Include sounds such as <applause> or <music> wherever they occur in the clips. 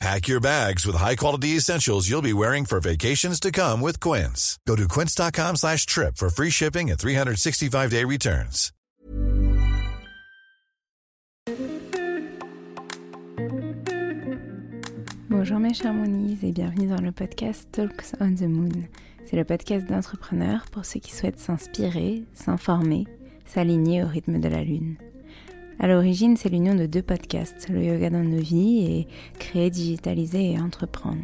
Pack your bags with high-quality essentials you'll be wearing for vacations to come with Quince. Go to quince.com slash trip for free shipping and 365-day returns. Bonjour mes chers Moonies et bienvenue dans le podcast Talks on the Moon. C'est le podcast d'entrepreneurs pour ceux qui souhaitent s'inspirer, s'informer, s'aligner au rythme de la Lune. À l'origine, c'est l'union de deux podcasts, le yoga dans nos vies et créer, digitaliser et entreprendre.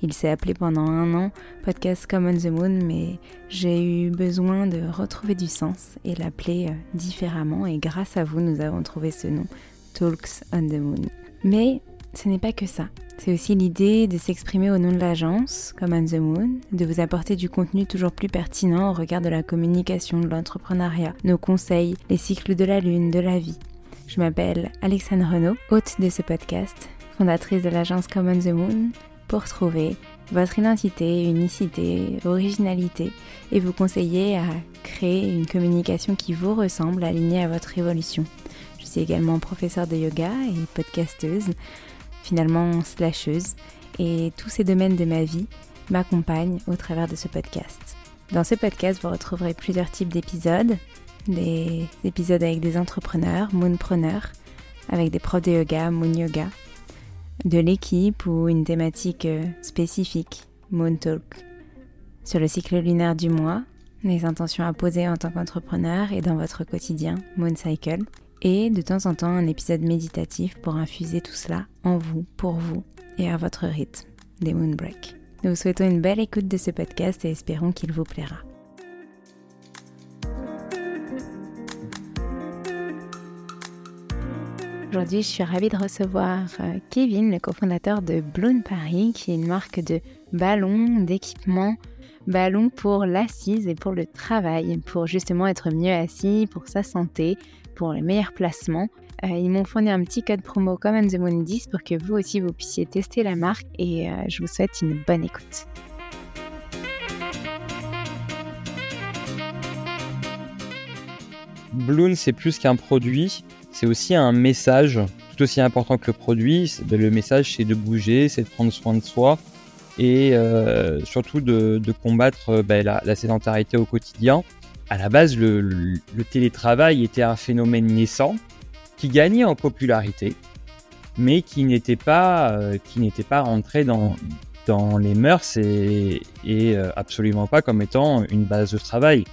Il s'est appelé pendant un an Podcast Come on the Moon, mais j'ai eu besoin de retrouver du sens et l'appeler euh, différemment. Et grâce à vous, nous avons trouvé ce nom, Talks on the Moon. Mais ce n'est pas que ça. C'est aussi l'idée de s'exprimer au nom de l'agence, comme on the Moon, de vous apporter du contenu toujours plus pertinent au regard de la communication, de l'entrepreneuriat, nos conseils, les cycles de la lune, de la vie. Je m'appelle Alexandre Renaud, hôte de ce podcast, fondatrice de l'agence Common the Moon, pour trouver votre identité, unicité, originalité et vous conseiller à créer une communication qui vous ressemble, alignée à votre évolution. Je suis également professeure de yoga et podcasteuse, finalement slasheuse, et tous ces domaines de ma vie m'accompagnent au travers de ce podcast. Dans ce podcast, vous retrouverez plusieurs types d'épisodes, des épisodes avec des entrepreneurs, moonpreneurs, avec des profs de yoga, moon yoga, de l'équipe ou une thématique euh, spécifique, Moon Talk, sur le cycle lunaire du mois, les intentions à poser en tant qu'entrepreneur et dans votre quotidien, Moon Cycle, et de temps en temps un épisode méditatif pour infuser tout cela en vous, pour vous et à votre rythme, des Moon Break. Nous vous souhaitons une belle écoute de ce podcast et espérons qu'il vous plaira. Aujourd'hui, je suis ravie de recevoir euh, Kevin, le cofondateur de Bloom Paris, qui est une marque de ballons, d'équipements, ballons pour l'assise et pour le travail, pour justement être mieux assis, pour sa santé, pour les meilleurs placements. Euh, ils m'ont fourni un petit code promo comme the Moon 10 pour que vous aussi vous puissiez tester la marque et euh, je vous souhaite une bonne écoute. Bloom, c'est plus qu'un produit, c'est aussi un message tout aussi important que le produit. Le message, c'est de bouger, c'est de prendre soin de soi et euh, surtout de, combattre ben, la, sédentarité au quotidien. À la base, le, télétravail était un phénomène naissant qui gagnait en popularité, mais qui n'était pas, euh, pas rentré dans, dans les mœurs et, et euh, absolument pas comme étant une base de travail.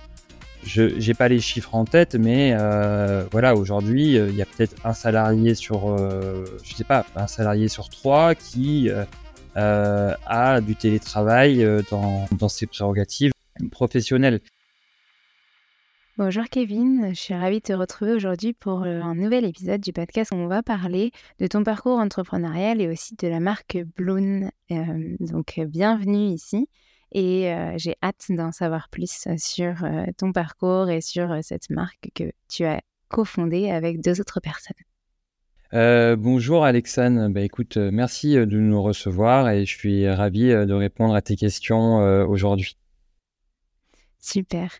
Je n'ai pas les chiffres en tête, mais euh, voilà, aujourd'hui, euh, il y a peut-être un salarié sur, euh, sais pas, un salarié sur trois qui a du télétravail dans, dans ses prérogatives professionnelles. Bonjour Kevin, je suis ravie de te retrouver aujourd'hui pour un nouvel épisode du podcast où on va parler de ton parcours entrepreneurial et aussi de la marque Bloon. donc bienvenue ici et j'ai hâte d'en savoir plus sur ton parcours et sur cette marque que tu as cofondée avec deux autres personnes. bonjour Alexandre, bah, écoute, merci de nous recevoir et je suis ravi de répondre à tes questions aujourd'hui. Super.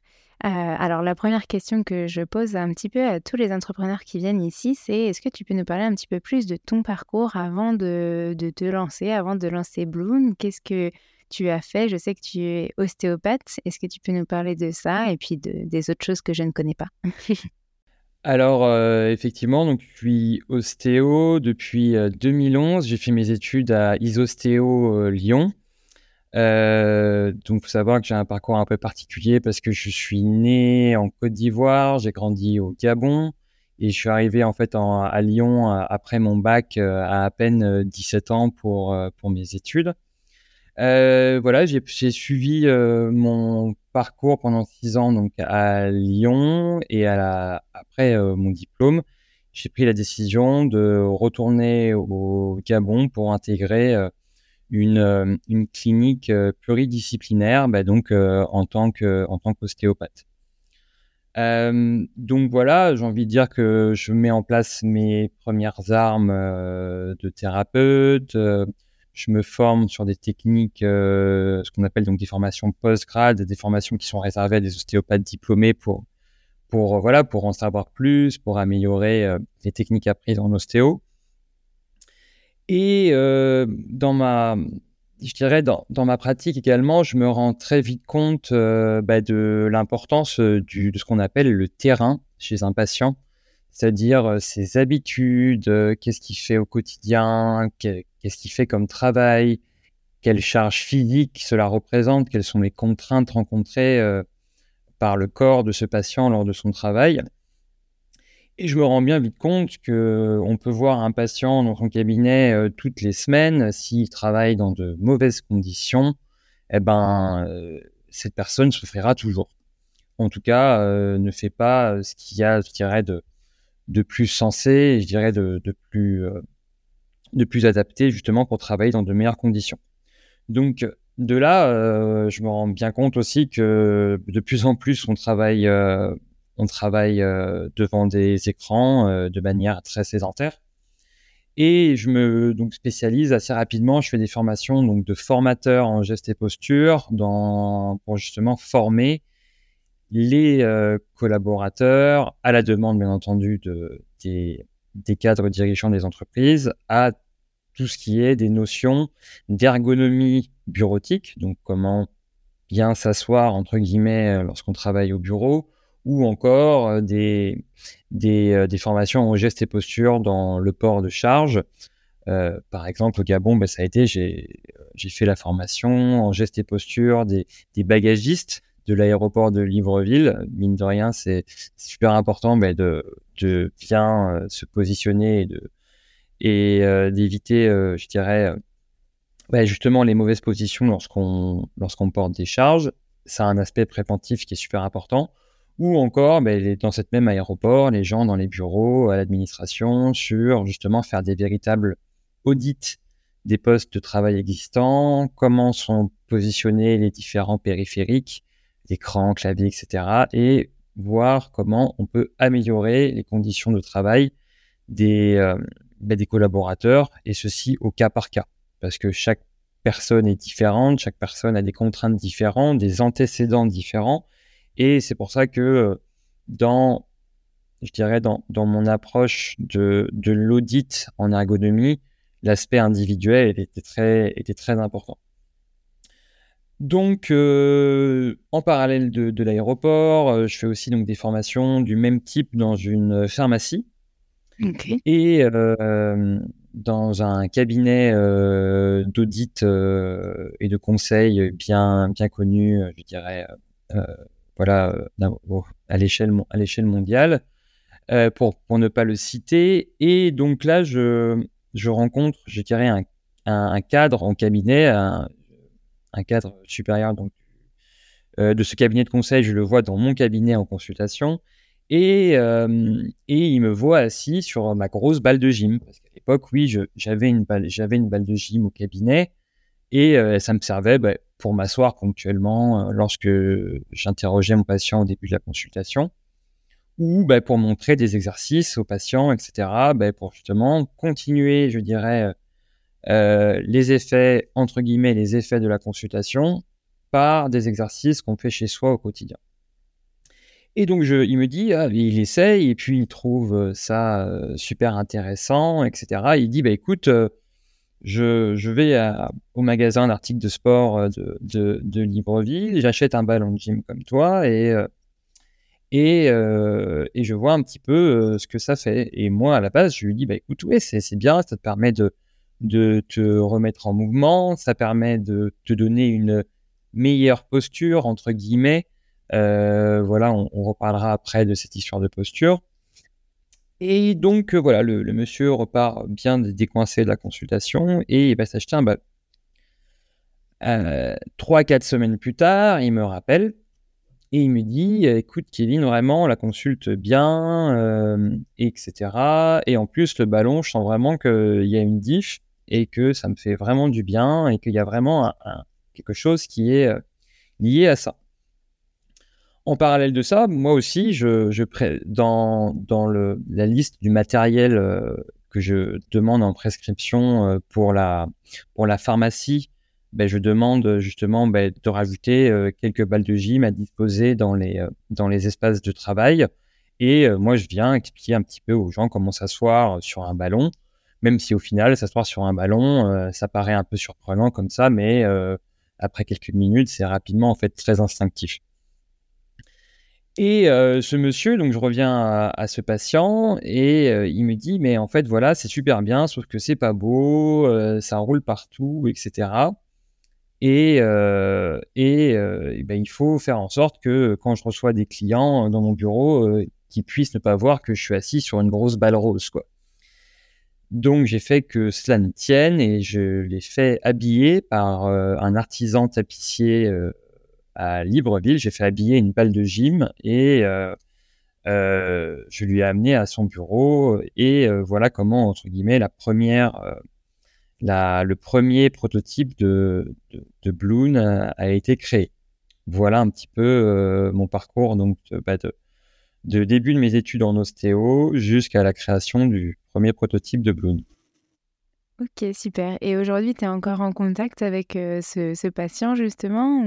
alors la première question que je pose un petit peu à tous les entrepreneurs qui viennent ici, c'est est-ce que tu peux nous parler un petit peu plus de ton parcours avant de, de te lancer, avant de lancer Bloom? Qu'est-ce que tu as fait Je sais que tu es ostéopathe. Est-ce que tu peux nous parler de ça et puis de, des autres choses que je ne connais pas? <laughs> Alors, euh, effectivement, donc, je suis ostéo depuis 2011. J'ai fait mes études à Isostéo Lyon. Euh, donc, faut savoir que j'ai un parcours un peu particulier parce que je suis né en Côte d'Ivoire, j'ai grandi au Gabon et je suis arrivé en fait à Lyon après mon bac à à peine 17 ans pour, pour mes études. Euh, voilà, j'ai suivi euh, mon parcours pendant six ans donc à Lyon et après euh, mon diplôme, j'ai pris la décision de retourner au Gabon pour intégrer une, clinique pluridisciplinaire, bah, donc en tant en tant qu'ostéopathe. donc voilà, j'ai envie de dire que je mets en place mes premières armes de thérapeute je me forme sur des techniques, euh, ce qu'on appelle donc des formations post-grade, des formations qui sont réservées à des ostéopathes diplômés pour, pour, euh, voilà, pour en savoir plus, pour améliorer euh, les techniques apprises en ostéo. Et dans ma, je dirais dans, dans, ma pratique également, je me rends très vite compte bah, de l'importance de ce qu'on appelle le terrain chez un patient c'est-à-dire ses habitudes, qu'est-ce qu'il fait au quotidien, qu'est-ce qu'il fait comme travail, quelle charge physique cela représente, quelles sont les contraintes rencontrées par le corps de ce patient lors de son travail. Et je me rends bien vite compte qu'on peut voir un patient dans son cabinet toutes les semaines, s'il travaille dans de mauvaises conditions, eh ben, cette personne souffrira toujours. En tout cas, ne fait pas ce qu'il y a, je dirais, de, de plus sensé je dirais de, plus, euh, de plus adapté justement pour travailler dans de meilleures conditions. Donc de là, euh, je me rends bien compte aussi que de plus en plus on travaille, euh, on travaille devant des écrans de manière très sédentaire. Et je me donc spécialise assez rapidement. Je fais des formations donc de formateurs en gestes et postures dans, pour justement former les euh, collaborateurs, à la demande bien entendu de, des, cadres dirigeants des entreprises, à tout ce qui est des notions d'ergonomie bureautique, donc comment bien s'asseoir entre guillemets euh, lorsqu'on travaille au bureau, ou encore euh, des, des, formations en gestes et postures dans le port de charge. par exemple, au Gabon, ben, ça a été, j'ai fait la formation en gestes et postures des, des bagagistes de l'aéroport de Libreville. Mine de rien, c'est super important mais de, de, bien euh, se positionner et euh, d'éviter, euh, je dirais, bah, justement les mauvaises positions lorsqu'on lorsqu'on porte des charges. Ça a un aspect préventif qui est super important. Ou encore, bah, dans cette même aéroport, les gens dans les bureaux, à l'administration, sur justement faire des véritables audits des postes de travail existants, comment sont positionnés les différents périphériques, écran, clavier, etc. Et voir comment on peut améliorer les conditions de travail des, euh, ben, des collaborateurs, et ceci au cas par cas. Parce que chaque personne est différente, chaque personne a des contraintes différentes, des antécédents différents. Et c'est pour ça que euh, dans, je dirais, dans, mon approche de, l'audit en ergonomie, l'aspect individuel était très important. Donc, euh, en parallèle de, l'aéroport, euh, je fais aussi donc des formations du même type dans une pharmacie et euh, dans un cabinet d'audit et de conseil bien bien connu, je dirais, voilà, à l'échelle à l'échelle mondiale, pour pour ne pas le citer. Et donc là, je je rencontre, je dirais, un, un, cadre en cabinet, un cadre supérieur euh, de ce cabinet de conseil, je le vois dans mon cabinet en consultation. Et, euh, et il me voit assis sur ma grosse balle de gym. Parce qu'à l'époque, oui, j'avais une, balle, une balle de gym au cabinet et euh, ça me servait bah, pour m'asseoir ponctuellement lorsque j'interrogeais mon patient au début de la consultation ou bah, pour montrer des exercices aux patients, etc., bah, pour justement continuer, je dirais, euh, les effets, entre guillemets, les effets de la consultation par des exercices qu'on fait chez soi au quotidien. Et donc, je, il me dit, ah, il essaye, et puis il trouve ça super intéressant, etc. il dit, bah, écoute, je, je, vais au magasin d'articles de sport de, de, de Libreville, j'achète un ballon de gym comme toi, et, et, et je vois un petit peu ce que ça fait. Et moi, à la base, je lui dis, bah, écoute, ouais, c'est bien, ça te permet de, de te remettre en mouvement, ça permet de te donner une meilleure posture, entre guillemets, euh, voilà, on, reparlera après de cette histoire de posture. Et donc, euh, voilà, le, monsieur repart bien décoincé de la consultation et il va s'acheter un ballon. Euh, trois, quatre semaines plus tard, il me rappelle et il me dit Écoute, Kevin, vraiment, la consulte bien, etc. Et en plus, le ballon, je sens vraiment qu'il y a une diff et que ça me fait vraiment du bien et qu'il y a vraiment quelque chose qui est lié à ça. En parallèle de ça, moi aussi, je, dans, dans le, la liste du matériel euh, que je demande en prescription euh, pour, la, pour la pharmacie, ben, je demande justement ben, de rajouter euh, quelques balles de gym à disposer dans les, dans les espaces de travail. Et moi, je viens expliquer un petit peu aux gens comment s'asseoir sur un ballon, même si au final, s'asseoir sur un ballon, ça paraît un peu surprenant comme ça, mais après quelques minutes, c'est rapidement en fait très instinctif. Et euh, ce monsieur, donc je reviens à, ce patient et euh, il me dit mais en fait voilà c'est super bien sauf que c'est pas beau, euh, ça roule partout, etc. Et, et, ben, il faut faire en sorte que quand je reçois des clients dans mon bureau, qu'ils puissent ne pas voir que je suis assis sur une grosse balle rose quoi. Donc j'ai fait que cela ne tienne et je l'ai fait habiller par un artisan tapissier à Libreville. J'ai fait habiller une balle de gym et euh, euh, je lui ai amené à son bureau. Et euh, voilà comment, entre guillemets, la première, la, le premier prototype de, de, Bloon a, été créé. Voilà un petit peu mon parcours donc bah, de, de, début de mes études en ostéo jusqu'à la création du premier prototype de Bloon. Ok, super. Et aujourd'hui, tu es encore en contact avec ce, ce, patient, justement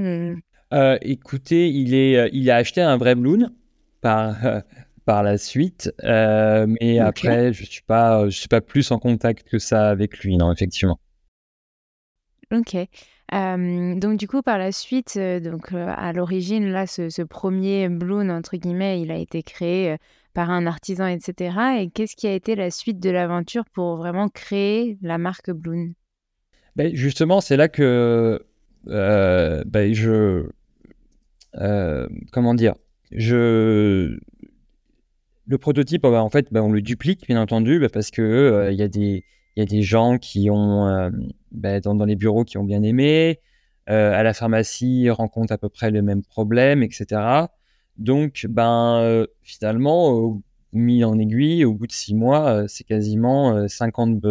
euh, écoutez, il, est, euh, il a acheté un vrai balloon par, par la suite, euh, mais après, je ne suis, pas, je suis pas plus en contact que ça avec lui, non, effectivement. Ok. Donc du coup, par la suite, donc à l'origine, là, ce, premier balloon entre guillemets, il a été créé par un artisan, etc. Et qu'est-ce qui a été la suite de l'aventure pour vraiment créer la marque Bloon? Ben, Justement, c'est là que ben, je, euh, comment dire, je le prototype, bah, en fait, on le duplique, bien entendu, parce que euh, il y, a des, y a des gens qui ont, euh, dans, dans, les bureaux, qui ont bien aimé. à la pharmacie, ils rencontrent à peu près le même problème, etc. Donc, ben, finalement, mis en aiguille, au bout de six mois, c'est quasiment 50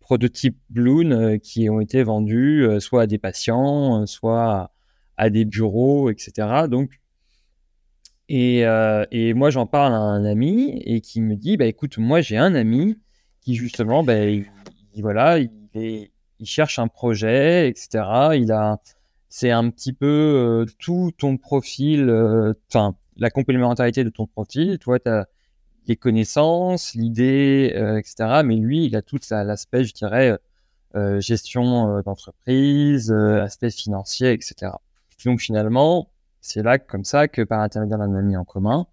prototypes Bloon qui ont été vendus, soit à des patients, soit à des bureaux, etc. Donc, et, euh, et moi, j'en parle à un ami et qui me dit, bah, écoute, moi, j'ai un ami qui, justement, bah, il, voilà, il, il, cherche un projet, etc. Il a, c'est un petit peu euh, tout ton profil, euh, enfin, la complémentarité de ton profil. Toi, tu as les connaissances, l'idée, etc. Mais lui, il a tout l'aspect, je dirais, gestion d'entreprise, aspect financier, etc. Donc finalement, c'est là comme ça que par intermédiaire d'un ami en commun,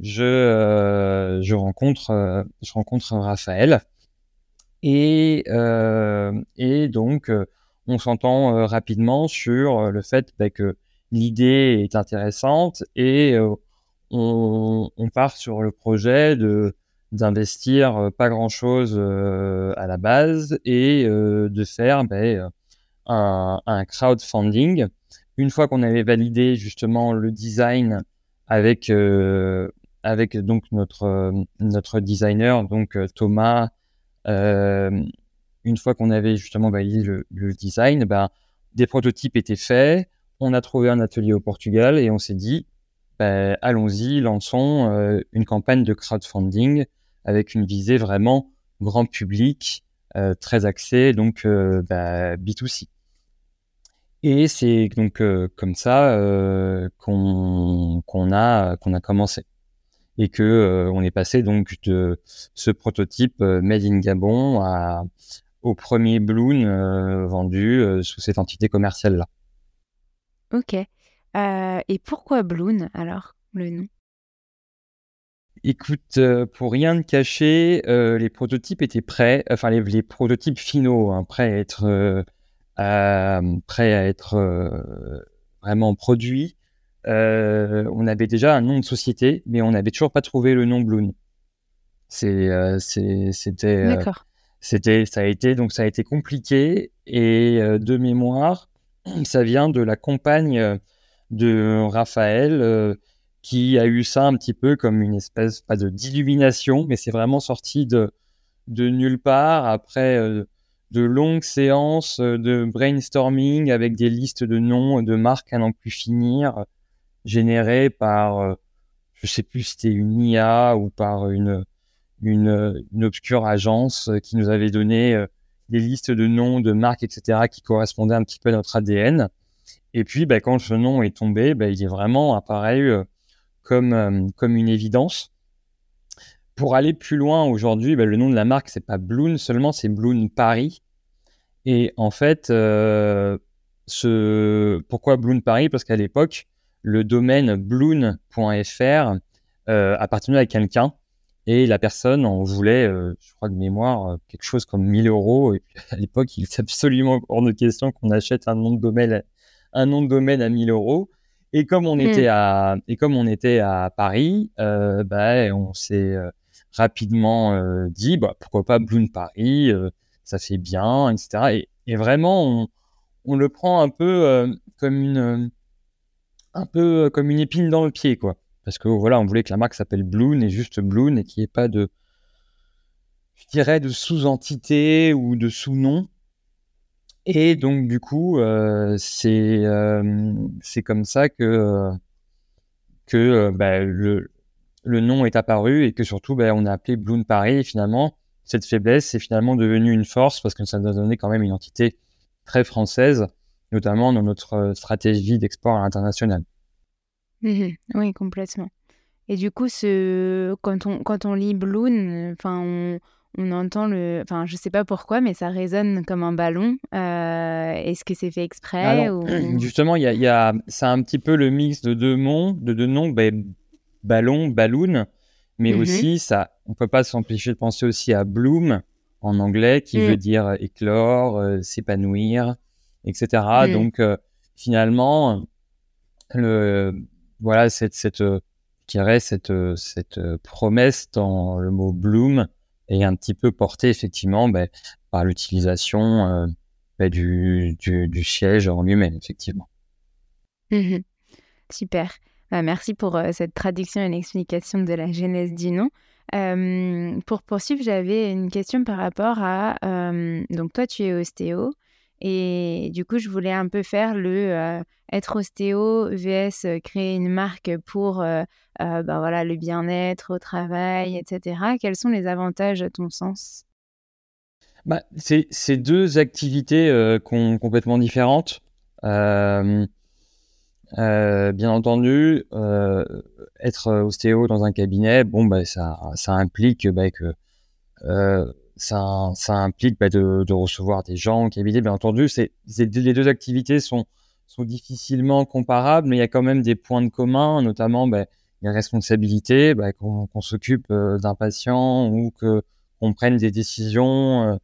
je, euh, je rencontre euh, je rencontre Raphaël. Et euh, et donc on s'entend rapidement sur le fait bah, que l'idée est intéressante et on, on, part sur le projet de d'investir pas grand chose à la base et de faire bah, un, un crowdfunding. Une fois qu'on avait validé justement le design avec euh, avec donc notre euh, notre designer donc euh, Thomas une fois qu'on avait justement validé le, design ben des prototypes étaient faits on a trouvé un atelier au Portugal et on s'est dit ben, allons-y lançons une campagne de crowdfunding avec une visée vraiment grand public très axée donc ben, B2C Et c'est donc comme ça qu'on a qu'on a commencé et que on est passé donc de ce prototype made in Gabon à, au premier balloon vendu sous cette entité commerciale là. Ok. et pourquoi Bloon alors le nom? Écoute, pour rien de cacher, les prototypes étaient prêts, enfin les, prototypes finaux, hein, prêts à être euh, prêt à être euh, vraiment produit. Euh, on avait déjà un nom de société, mais on n'avait toujours pas trouvé le nom Bloon. C'est, c'était, c'était, ça a été donc ça a été compliqué. Et de mémoire, <clears throat> ça vient de la compagne de Raphaël qui a eu ça un petit peu comme une espèce pas de d'illumination, mais c'est vraiment sorti de de nulle part. Après de longues séances euh, de brainstorming avec des listes de noms de marques à n'en plus finir, générées par, euh, je sais plus si c'était une IA ou par une, une, obscure agence qui nous avait donné euh, des listes de noms de marques, etc., qui correspondaient un petit peu à notre ADN. Et puis, bah, quand ce nom est tombé, bah, il est vraiment apparu comme, comme une évidence. Pour aller plus loin aujourd'hui, bah, le nom de la marque, c'est pas Bloon seulement, c'est Bloon Paris. Et en fait, euh, ce... pourquoi Bloon Paris? Parce qu'à l'époque, le domaine bloon.fr euh, appartenait à quelqu'un et la personne en voulait, euh, je crois de mémoire, euh, quelque chose comme 1000 euros. Et à l'époque, il est absolument hors de question qu'on achète un nom de domaine, un nom de domaine à 1000 euros. Et comme on était hmm. à et comme on était à Paris, euh, bah, on s'est rapidement dit bah, pourquoi pas Bloon Paris ça fait bien, etc. Et, vraiment, on, le prend un peu euh, comme une, euh, un peu euh, comme une épine dans le pied, quoi. Parce que voilà, on voulait que la marque s'appelle Bloon et juste Bloon et qu'il n'y ait pas de, je dirais, de sous-entité ou de sous-nom. Et donc, du coup, c'est c'est comme ça que, que bah, le, le nom est apparu et que surtout, bah, on a appelé Bloon Paris. Et finalement, cette faiblesse est finalement devenue une force parce que ça nous a donné quand même une entité très française, notamment dans notre euh, stratégie d'export à l'international. Mmh oui, complètement. Et du coup, ce... quand, on, quand on lit Bloon, enfin, on, on, entend le. Enfin, je sais pas pourquoi, mais ça résonne comme un ballon. Euh, est-ce que c'est fait exprès ou... <clears throat> Justement, il y a, y a... c'est un petit peu le mix de deux mots, de deux noms, ben, ballon, balloon mais mmh aussi ça, on peut pas s'empêcher de penser aussi à bloom en anglais, qui veut mmh. dire éclore, euh, s'épanouir, etc. Mmh. Donc euh, finalement, le voilà cette cette euh, cette cette promesse dans le mot bloom est un petit peu portée effectivement ben, par l'utilisation ben, du, du, du, siège en lui-même effectivement. Super. Bah, merci pour euh, cette traduction et l'explication de la genèse du nom. pour poursuivre, j'avais une question par rapport à... donc toi, tu es ostéo. Et du coup, je voulais un peu faire le euh, être ostéo vs euh, créer une marque pour bah, voilà, le bien-être au travail, etc. Quels sont les avantages à ton sens? Bah, C'est deux activités complètement différentes. Bien entendu, être ostéo dans un cabinet, bon, bah, ça, implique bah, que ça, implique bah, de, recevoir des gens au cabinet. Bien entendu, les deux activités sont, difficilement comparables, mais il y a quand même des points de commun, notamment bah, les responsabilités, bah, qu'on, s'occupe d'un patient ou qu'on prenne des décisions.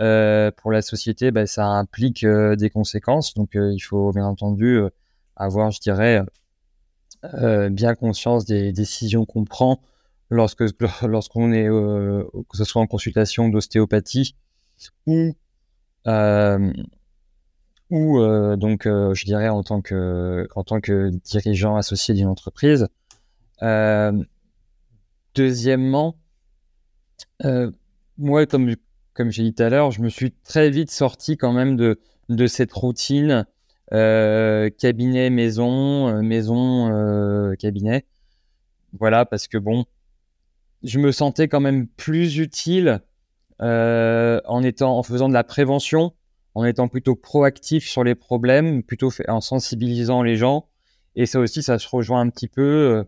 Euh, pour la société, ça implique des conséquences. Donc, il faut bien entendu avoir, je dirais, euh, bien conscience des décisions qu'on prend lorsque <laughs> lorsqu'on est, euh, que ce soit en consultation d'ostéopathie ou euh, ou donc, je dirais en tant que en tant que dirigeant associé d'une entreprise. deuxièmement, moi, comme comme j'ai dit tout à l'heure, je me suis très vite sorti quand même de de cette routine euh, cabinet, maison, euh, maison, euh, cabinet. Voilà, parce que bon, je me sentais quand même plus utile en étant, en faisant de la prévention en étant plutôt proactif sur les problèmes, plutôt en sensibilisant les gens. Et ça aussi, ça se rejoint un petit peu euh,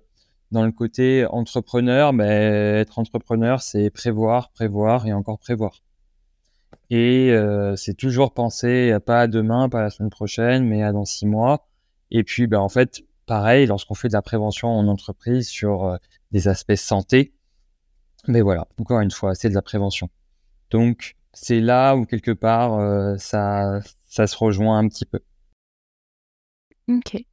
dans le côté entrepreneur. Mais être entrepreneur, c'est prévoir, prévoir et encore prévoir. Et euh, c'est toujours penser pas à demain, pas à la semaine prochaine, mais à dans six mois. Et puis, ben, en fait, pareil, lorsqu'on fait de la prévention en entreprise sur euh, des aspects santé, mais voilà, encore une fois, c'est de la prévention. Donc, c'est là où quelque part, euh, ça, ça se rejoint un petit peu. Ok.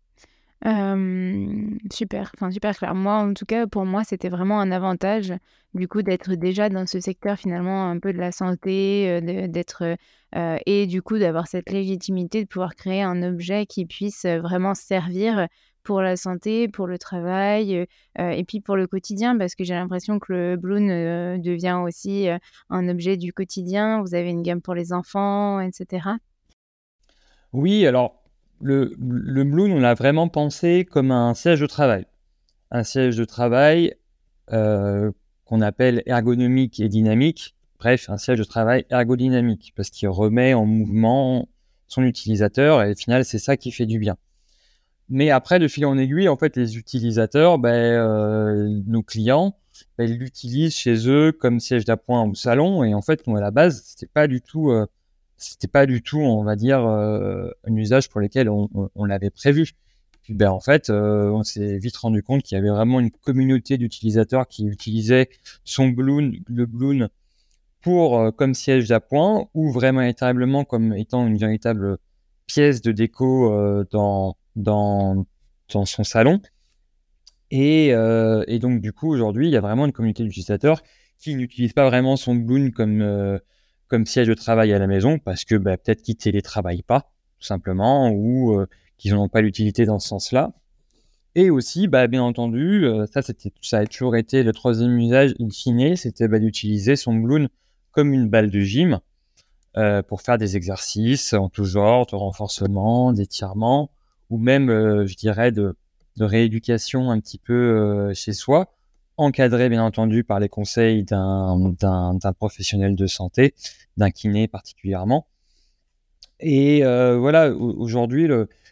super, enfin super clair. Moi, en tout cas, pour moi, c'était vraiment un avantage, du coup, d'être déjà dans ce secteur finalement un peu de la santé, d'être et du coup d'avoir cette légitimité de pouvoir créer un objet qui puisse vraiment servir pour la santé, pour le travail et puis pour le quotidien, parce que j'ai l'impression que le Bloon devient aussi un objet du quotidien. Vous avez une gamme pour les enfants, etc. Oui, alors le, le Bloon, on l'a vraiment pensé comme un siège de travail. Un siège de travail euh, qu'on appelle ergonomique et dynamique. Bref, un siège de travail ergodynamique, parce qu'il remet en mouvement son utilisateur, et au final, c'est ça qui fait du bien. Mais après, de fil en aiguille, en fait, les utilisateurs, ben, euh, nos clients, ben, ils l'utilisent chez eux comme siège d'appoint ou salon, et en fait, à la base, c'était pas. Euh, pas du tout, on va dire, euh, un usage pour lequel on, l'avait prévu. Puis ben, en fait, on s'est vite rendu compte qu'il y avait vraiment une communauté d'utilisateurs qui utilisaient son Bloon, le Bloon pour comme siège d'appoint ou vraiment véritablement comme étant une véritable pièce de déco dans, dans, son salon. Et, et donc, du coup, aujourd'hui, il y a vraiment une communauté d'utilisateurs qui n'utilisent pas vraiment son Bloon comme comme siège de travail à la maison parce que bah, peut-être qu'ils télétravaillent pas, tout simplement, ou euh, qu'ils n'ont pas l'utilité dans ce sens-là. Et aussi, bah, bien entendu, euh, ça, ça a toujours été le troisième usage in fine, c'était bah, d'utiliser son balloon comme une balle de gym euh, pour faire des exercices en tout genre, de renforcement, d'étirement, ou même, je dirais, de, rééducation un petit peu chez soi encadré bien entendu par les conseils d'un professionnel de santé, d'un kiné particulièrement. Et euh, voilà, aujourd'hui,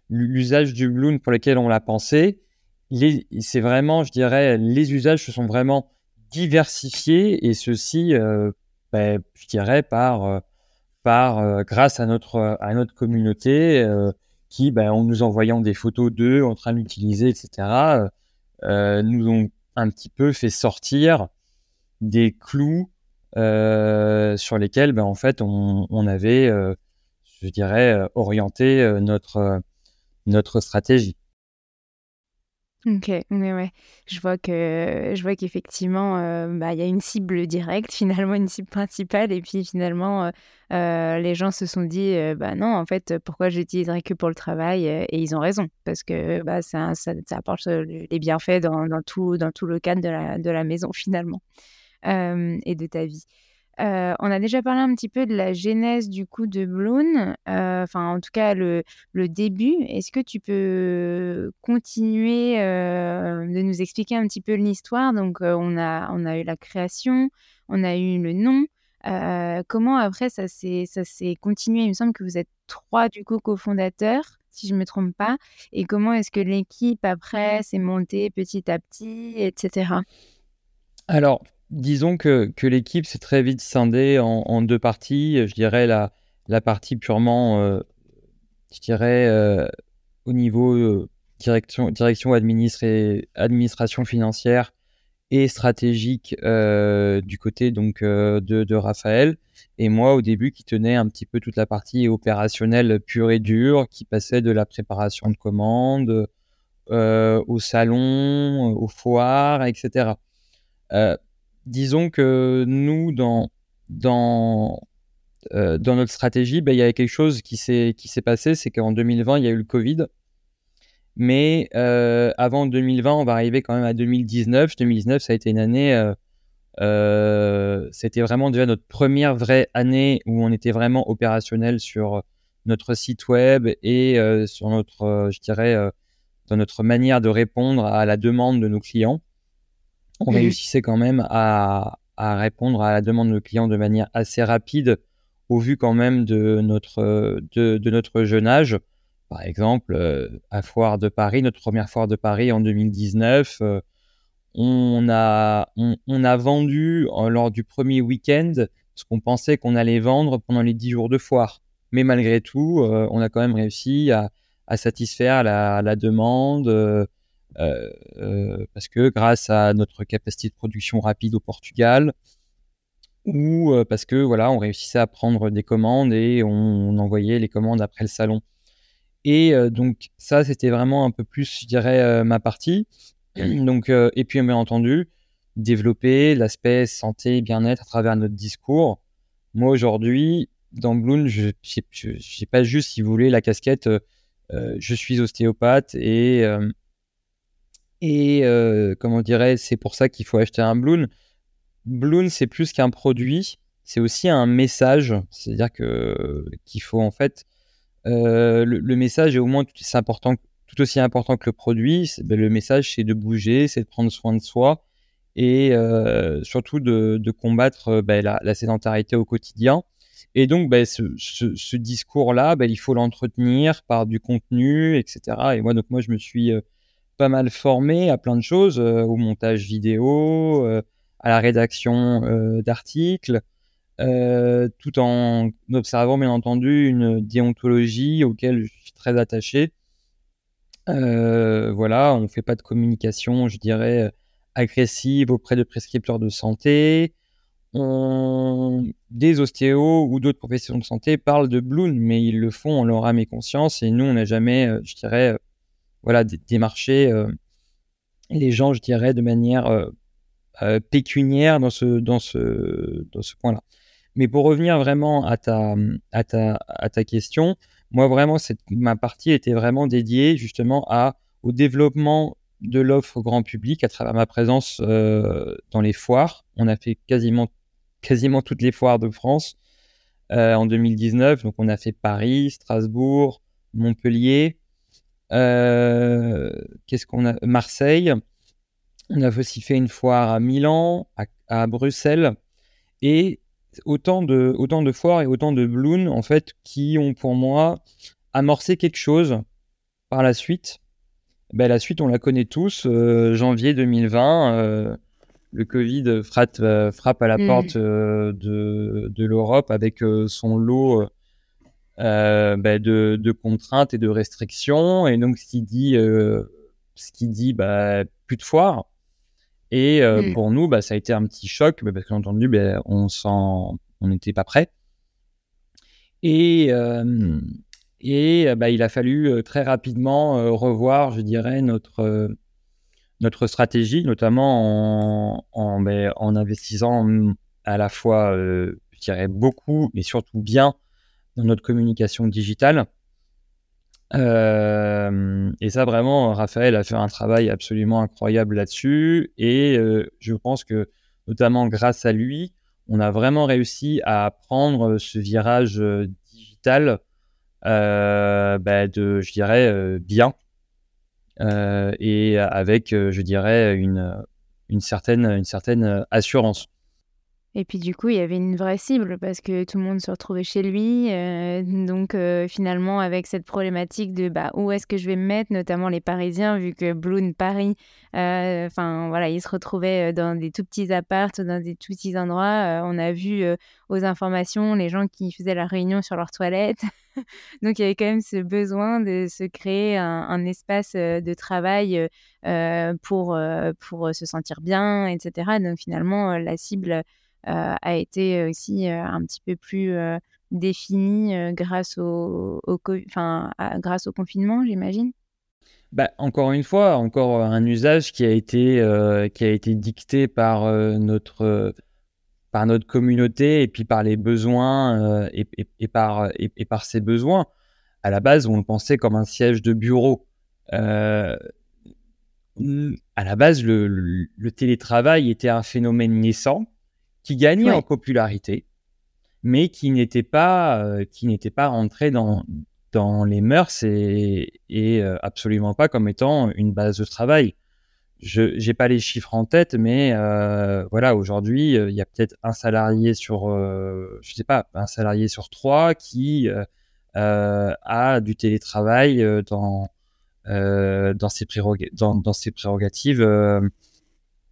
l'usage du Bloom pour lequel on l'a pensé, c'est vraiment, je dirais, les usages se sont vraiment diversifiés et ceci, euh, ben, je dirais, par, euh, par grâce à notre, à notre communauté qui, ben, en nous envoyant des photos d'eux en train d'utiliser, etc., nous ont un petit peu fait sortir des clous euh, sur lesquels, ben, en fait, on, avait, euh, je dirais, euh, orienté notre, notre stratégie. Ok, ouais, ouais. Je vois que je vois qu'effectivement, euh, bah, il y a une cible directe, <laughs> finalement une cible principale, et puis finalement, euh, euh, les gens se sont dit, bah non, en fait, pourquoi j'utiliserais que pour le travail Et ils ont raison, parce que bah, ça, ça, apporte les bienfaits dans, dans, tout, dans tout le cadre de la, de la maison, finalement, et de ta vie. Euh, on a déjà parlé un petit peu de la genèse du coup de Bloon, euh, enfin en tout cas le, début. Est-ce que tu peux continuer euh, de nous expliquer un petit peu l'histoire? Donc on, a, on a eu la création, on a eu le nom. comment après ça s'est continué? Il me semble que vous êtes trois du coup cofondateurs, si je ne me trompe pas. Et comment est-ce que l'équipe après s'est montée petit à petit, etc. Alors, disons que, l'équipe s'est très vite scindée en, deux parties. Je dirais la, partie purement, euh, je dirais, euh, au niveau euh, direction, direction administration financière et stratégique du côté donc de, de, Raphaël. Et moi, au début, qui tenais un petit peu toute la partie opérationnelle pure et dure, qui passait de la préparation de commandes au salon, aux foires, etc disons que nous, dans, euh, notre stratégie, ben, il y avait quelque chose qui s'est passé, c'est qu'en 2020, il y a eu le Covid. Mais euh, avant 2020, on va arriver quand même à 2019. 2019, ça a été une année, euh, c'était vraiment déjà notre première vraie année où on était vraiment opérationnel sur notre site web et sur notre, je dirais, dans notre manière de répondre à la demande de nos clients on réussissait quand même à, répondre à la demande de nos clients de manière assez rapide au vu quand même de notre, de, de notre jeune âge. Par exemple, à Foire de Paris, notre première Foire de Paris en 2019, on a, on, a vendu lors du premier week-end ce qu'on pensait qu'on allait vendre pendant les 10 jours de foire. Mais malgré tout, on a quand même réussi à, à satisfaire la, la demande euh, euh, parce que grâce à notre capacité de production rapide au Portugal, ou euh, parce que voilà, on réussissait à prendre des commandes et on, envoyait les commandes après le salon. Et donc ça, c'était vraiment un peu plus, je dirais, ma partie. Donc, et puis bien entendu, développer l'aspect santé bien-être à travers notre discours. Moi aujourd'hui, dans Bloom, je n'ai pas juste, si vous voulez, la casquette euh, je suis ostéopathe et, euh, et euh, comment dirais c'est pour ça qu'il faut acheter un Bloom. Bloom, c'est plus qu'un produit, c'est aussi un message. C'est-à-dire que qu'il faut en fait le, message est au moins tout, aussi important que le produit. Ben, le message, c'est de bouger, c'est de prendre soin de soi et surtout de, combattre ben, la, sédentarité au quotidien. Et donc, ben, ce, discours-là, ben, il faut l'entretenir par du contenu, etc. Et moi, donc, moi, je me suis euh, pas mal formé à plein de choses, euh, au montage vidéo, euh, à la rédaction d'articles, tout en observant, bien entendu, une déontologie auquel je suis très attaché. voilà, on ne fait pas de communication, je dirais, agressive auprès de prescripteurs de santé des ostéos ou d'autres professionnels de santé parlent de Bloom, mais ils le font en leur âme et conscience. Et nous, on n'a jamais, euh, je dirais, euh, voilà, démarché euh, les gens, je dirais, de manière pécuniaire dans ce, dans ce, dans ce point-là. Mais pour revenir vraiment à ta, à ta, à ta question, moi vraiment, cette, ma partie était vraiment dédiée justement à, au développement de l'offre grand public à travers ma présence dans les foires. On a fait quasiment quasiment toutes les foires de France euh, en 2019. Donc on a fait Paris, Strasbourg, Montpellier. Euh, qu'est-ce qu'on a? Marseille. On a aussi fait une foire à Milan, à, Bruxelles. Et autant de, autant de foires et autant de balloons, en fait, qui ont pour moi amorcé quelque chose par la suite. Ben, la suite, on la connaît tous. Euh, janvier 2020, le Covid frappe, euh, frappe à la mm. porte euh, de, de l'Europe avec euh, son lot bah, de, de, contraintes et de restrictions. Et donc, ce qui dit, ce qui dit bah, plus de foire. Et mm. pour nous, bah, ça a été un petit choc parce qu'en entendu, on on n'était pas prêt. Et, et bah, il a fallu très rapidement revoir, je dirais, notre notre stratégie, notamment en, en, en investissant à la fois, euh, je dirais, beaucoup, mais surtout bien dans notre communication digitale. Euh, et ça, vraiment, Raphaël a fait un travail absolument incroyable là-dessus. Et euh, je pense que, notamment grâce à lui, on a vraiment réussi à prendre ce virage digital ben, de, je dirais, bien. Euh, et avec, euh, je dirais, une, une, certaine, une certaine assurance. Et puis du coup, il y avait une vraie cible parce que tout le monde se retrouvait chez lui. Euh, donc finalement, avec cette problématique de bah, où est-ce que je vais me mettre, notamment les Parisiens, vu que Bloom Paris, enfin voilà, ils se retrouvaient dans des tout petits apparts, dans des tout petits endroits. on a vu aux informations les gens qui faisaient la réunion sur leur toilette. <laughs> Donc il y avait quand même ce besoin de se créer un, espace de travail pour, pour se sentir bien, etc. Donc finalement, la cible a été aussi un petit peu plus définie grâce au, grâce au confinement, j'imagine? Bah, encore une fois, encore un usage qui a été, qui a été dicté par notre par notre communauté et puis par les besoins euh, et, par, et, par ses besoins. À la base, on le pensait comme un siège de bureau. Euh, à la base, le, télétravail était un phénomène naissant qui gagnait en popularité, mais qui n'était pas, euh, qui n'était pas rentré dans, dans les mœurs et, et absolument pas comme étant une base de travail. je n'ai pas les chiffres en tête, mais euh, voilà, aujourd'hui, il y a peut-être un salarié sur, je sais pas, un salarié sur trois qui a du télétravail dans, dans, ses, dans, dans, ses prérogatives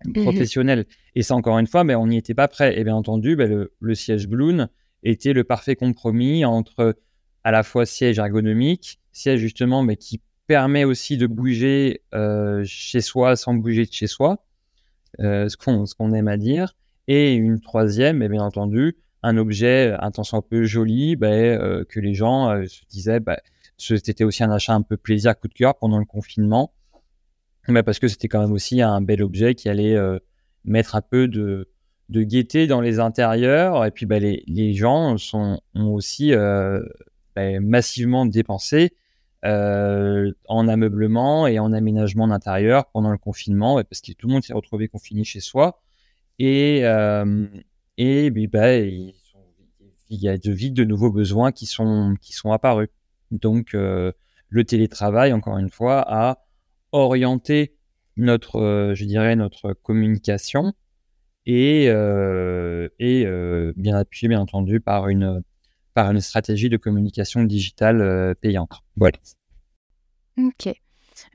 mmh professionnelles. Et ça, encore une fois, mais on n'y était pas prêt. Et bien entendu, ben, le, siège Bloon était le parfait compromis entre à la fois siège ergonomique, siège justement, mais qui permet aussi de bouger euh, chez soi sans bouger de chez soi, euh, ce qu'on aime à dire. Et une troisième, et bien entendu, un objet, intention un peu joli, ben, euh, que les gens se disaient, ben, c'était aussi un achat un peu plaisir, coup de cœur pendant le confinement, mais parce que c'était quand même aussi un bel objet qui allait mettre un peu de, de gaieté dans les intérieurs. Et puis ben, les, les, gens sont, ont aussi ben, massivement dépensé euh, en ameublement et en aménagement d'intérieur pendant le confinement, parce que tout le monde s'est retrouvé confiné chez soi. Et, euh, et bah, il y a de vite de nouveaux besoins qui sont, qui sont apparus. Donc, euh, le télétravail, encore une fois, a orienté notre, je dirais, notre communication et, et bien appuyé, bien entendu, par une, par une stratégie de communication digitale euh, payante. Voilà. Ok.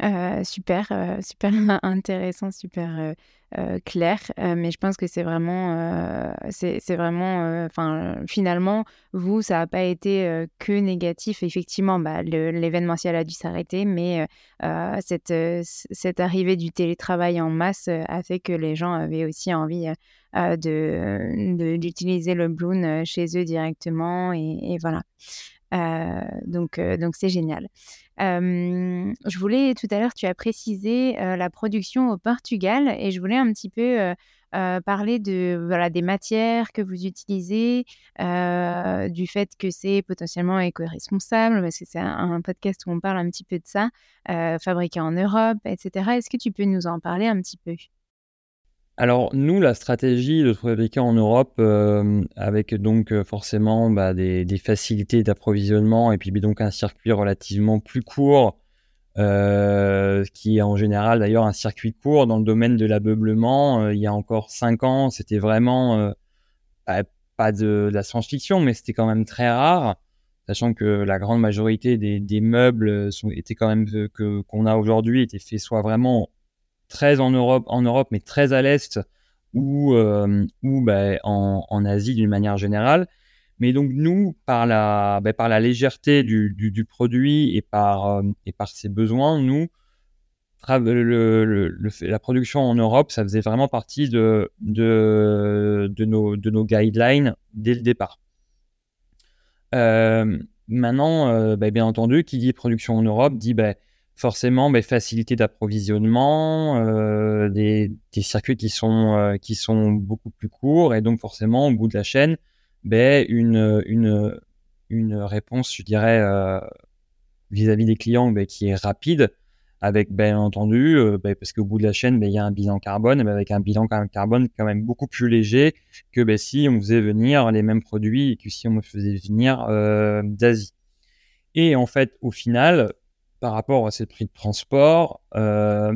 Euh, super, euh, super <laughs> intéressant, super clair. mais je pense que c'est vraiment, c'est vraiment, enfin, finalement, vous, ça n'a pas été que négatif. Effectivement, bah, l'événementiel a dû s'arrêter, mais cette, arrivée du télétravail en masse a fait que les gens avaient aussi envie d'utiliser le Bloom chez eux directement et, voilà. donc donc c'est génial. Je voulais tout à l'heure, tu as précisé la production au Portugal et je voulais un petit peu parler de voilà des matières que vous utilisez, du fait que c'est potentiellement éco-responsable, parce que c'est un, podcast où on parle un petit peu de ça, fabriqué en Europe, etc. Est-ce que tu peux nous en parler un petit peu? Alors nous, la stratégie de fabriquer en Europe, euh, avec donc euh, forcément bah, des, facilités d'approvisionnement et puis donc un circuit relativement plus court, euh, qui est en général d'ailleurs un circuit court dans le domaine de l'abeublement. il y a encore cinq ans, c'était vraiment bah, pas de, la science-fiction, mais c'était quand même très rare, sachant que la grande majorité des, meubles étaient quand même que qu'on a aujourd'hui étaient faits soit vraiment très en Europe, en Europe mais très à l'Est ou, euh, ou bah, en, en, Asie d'une manière générale. Mais donc nous, par la, bah, par la légèreté du, du, du, produit et par, euh, et par ses besoins, nous, la production en Europe, ça faisait vraiment partie de, de, nos, de nos guidelines dès le départ. Euh, maintenant, bah, bien entendu, qui dit production en Europe dit bah, forcément mais facilité d'approvisionnement, euh, des, des, circuits qui sont, euh, qui sont beaucoup plus courts et donc forcément au bout de la chaîne, ben, une, une, une réponse, je dirais, euh, vis-à-vis des clients ben, qui est rapide, avec bien entendu, euh, ben, parce qu'au bout de la chaîne, il y a un bilan carbone, mais avec un bilan carbone quand même beaucoup plus léger que si on faisait venir les mêmes produits et que si on faisait venir d'Asie. Et en fait, au final, par rapport à ces prix de transport, euh,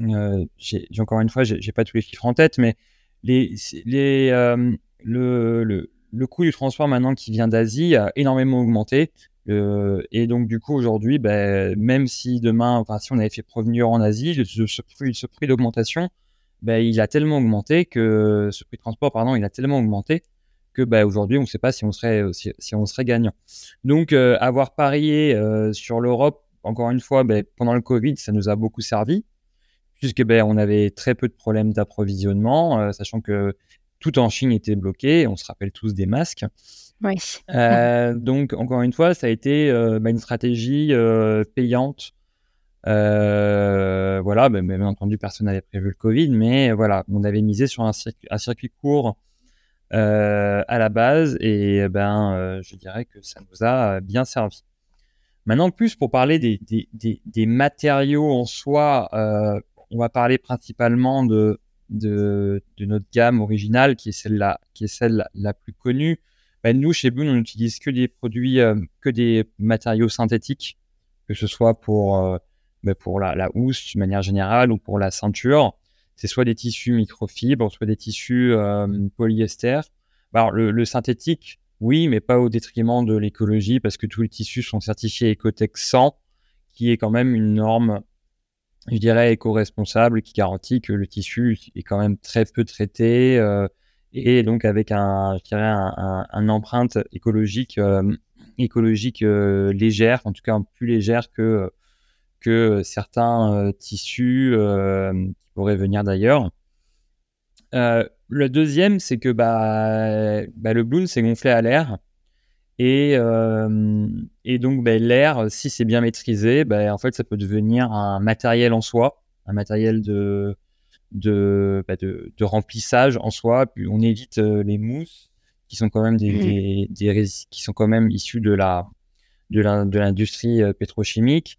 euh, j'ai encore une fois, j'ai pas tous les chiffres en tête, mais les, les, euh, le, le, le, coût du transport maintenant qui vient d'Asie a énormément augmenté. et donc, du coup, aujourd'hui, ben, même si demain, si on avait fait provenir en Asie, ce, prix, ce prix d'augmentation, ben, il a tellement augmenté que ce prix de transport, pardon, il a tellement augmenté que ben, aujourd'hui, on ne sait pas si on serait, si on serait gagnant. Donc, avoir parié sur l'Europe encore une fois, ben, pendant le Covid, ça nous a beaucoup servi, puisque ben, on avait très peu de problèmes d'approvisionnement, euh, sachant que tout en Chine était bloqué. On se rappelle tous des masques. Oui. Euh, donc, encore une fois, ça a été euh, ben, une stratégie payante. voilà, bien entendu, personne n'avait prévu le Covid, mais voilà, on avait misé sur un, un circuit court à la base, et ben, je dirais que ça nous a bien servi. Maintenant, plus pour parler des, des, des, des matériaux en soi, euh, on va parler principalement de, de, de, notre gamme originale, qui est celle-là, qui est celle la, plus connue. Ben, nous, chez Boone, on n'utilise que des produits, euh, que des matériaux synthétiques, que ce soit pour euh, bah, pour la, housse de manière générale ou pour la ceinture, c'est soit des tissus microfibres, soit des tissus polyester. Bah, alors, le, synthétique, oui, mais pas au détriment de l'écologie parce que tous les tissus sont certifiés Ecotech 100, qui est quand même une norme, je dirais, éco-responsable qui garantit que le tissu est quand même très peu traité et donc avec un, je dirais, un, empreinte écologique, écologique légère, en tout cas plus légère que que certains euh, tissus euh, qui pourraient venir d'ailleurs. Euh, le deuxième, c'est que bah, bah, le bloom s'est gonflé à l'air. Et, et, donc, bah, l'air, si c'est bien maîtrisé, bah, en fait, ça peut devenir un matériel en soi, un matériel de, de, de, de remplissage en soi. Puis on évite les mousses qui sont quand même des, mmh. des, des, qui sont quand même issues de la de l'industrie pétrochimique.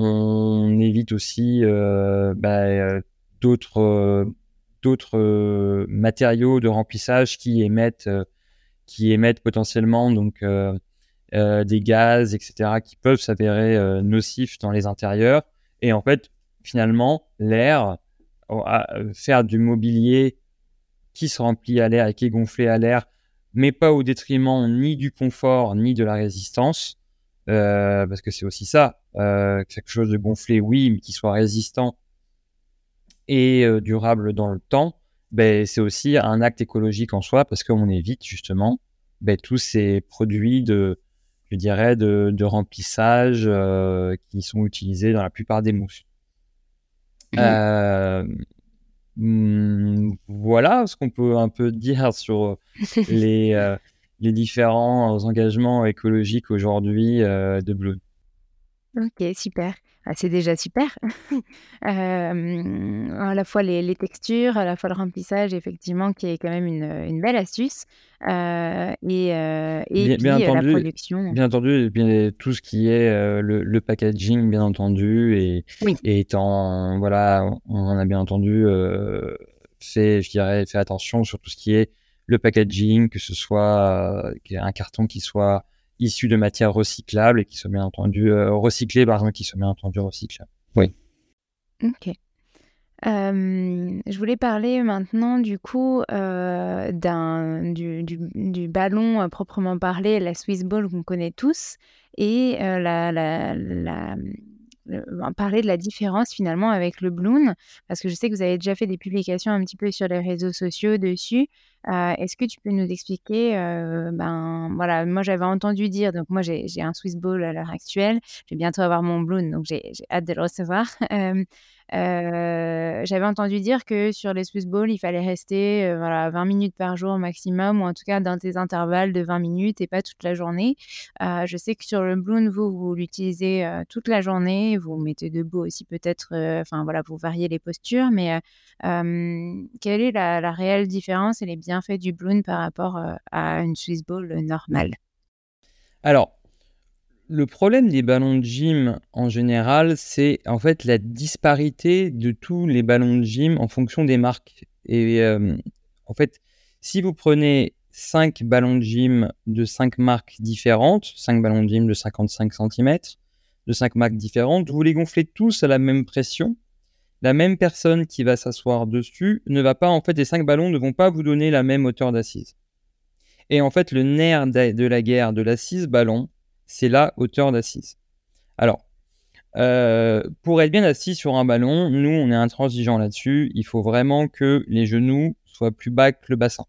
On évite aussi euh, bah, euh, d'autres euh, d'autres matériaux de remplissage qui émettent qui émettent potentiellement donc des gaz, etc., qui peuvent s'avérer nocifs dans les intérieurs. Et en fait, finalement, l'air, faire du mobilier qui se remplit à l'air et qui est gonflé à l'air, mais pas au détriment ni du confort ni de la résistance, euh, parce que c'est aussi ça, euh, quelque chose de gonflé, oui, mais qui soit résistant et euh, durable dans le temps, ben, c'est aussi un acte écologique en soi parce qu'on évite justement ben, tous ces produits de, je dirais, de, de remplissage euh, qui sont utilisés dans la plupart des mousses. Mmh. Hmm, voilà ce qu'on peut un peu dire sur <laughs> les, les différents engagements écologiques aujourd'hui euh, de Blue. Ok, super. Ah, c'est déjà super. <laughs> Euh, à la fois les, textures, à la fois le remplissage, effectivement, qui est quand même une, une belle astuce. Euh, et, et puis la production. Bien entendu, bien, tout ce qui est le, packaging, bien entendu, et, et étant, voilà, on a bien entendu fait, je dirais, fait attention sur tout ce qui est le packaging, que ce soit euh, un carton qui soit issu de matières recyclables et qui soit bien entendu euh, recyclé, par qui soit bien entendu recyclable. Oui. Ok. Euh, je voulais parler maintenant du coup d'un du, ballon proprement parlé, la Swiss Ball qu'on connaît tous, et parler de la différence finalement avec le Bloom, parce que je sais que vous avez déjà fait des publications un petit peu sur les réseaux sociaux dessus. Euh, est-ce que tu peux nous expliquer, euh, ben voilà, moi j'avais entendu dire, donc moi j'ai un Swiss Ball à l'heure actuelle, je vais bientôt avoir mon Bloom, donc j'ai hâte de le recevoir. <laughs> Euh, j'avais entendu dire que sur les Swiss Balls, il fallait rester euh, voilà, 20 minutes par jour maximum, ou en tout cas dans des intervalles de 20 minutes et pas toute la journée. Euh, je sais que sur le Bloom, vous, vous l'utilisez toute la journée, vous mettez debout aussi peut-être, enfin voilà, vous variez les postures, mais quelle est la, réelle différence et les bienfaits du Bloom par rapport à une Swiss Ball normale? Alors, le problème des ballons de gym en général, c'est en fait la disparité de tous les ballons de gym en fonction des marques. Et euh, en fait, si vous prenez 5 ballons de gym de 5 marques différentes, 5 ballons de gym de 55 cm, de 5 marques différentes, vous les gonflez tous à la même pression. La même personne qui va s'asseoir dessus ne va pas, en fait, les 5 ballons ne vont pas vous donner la même hauteur d'assise. Et en fait, le nerf de la guerre de l'assise ballon, c'est la hauteur d'assise. Alors, euh, pour être bien assis sur un ballon, nous, on est intransigeant là-dessus. Il faut vraiment que les genoux soient plus bas que le bassin.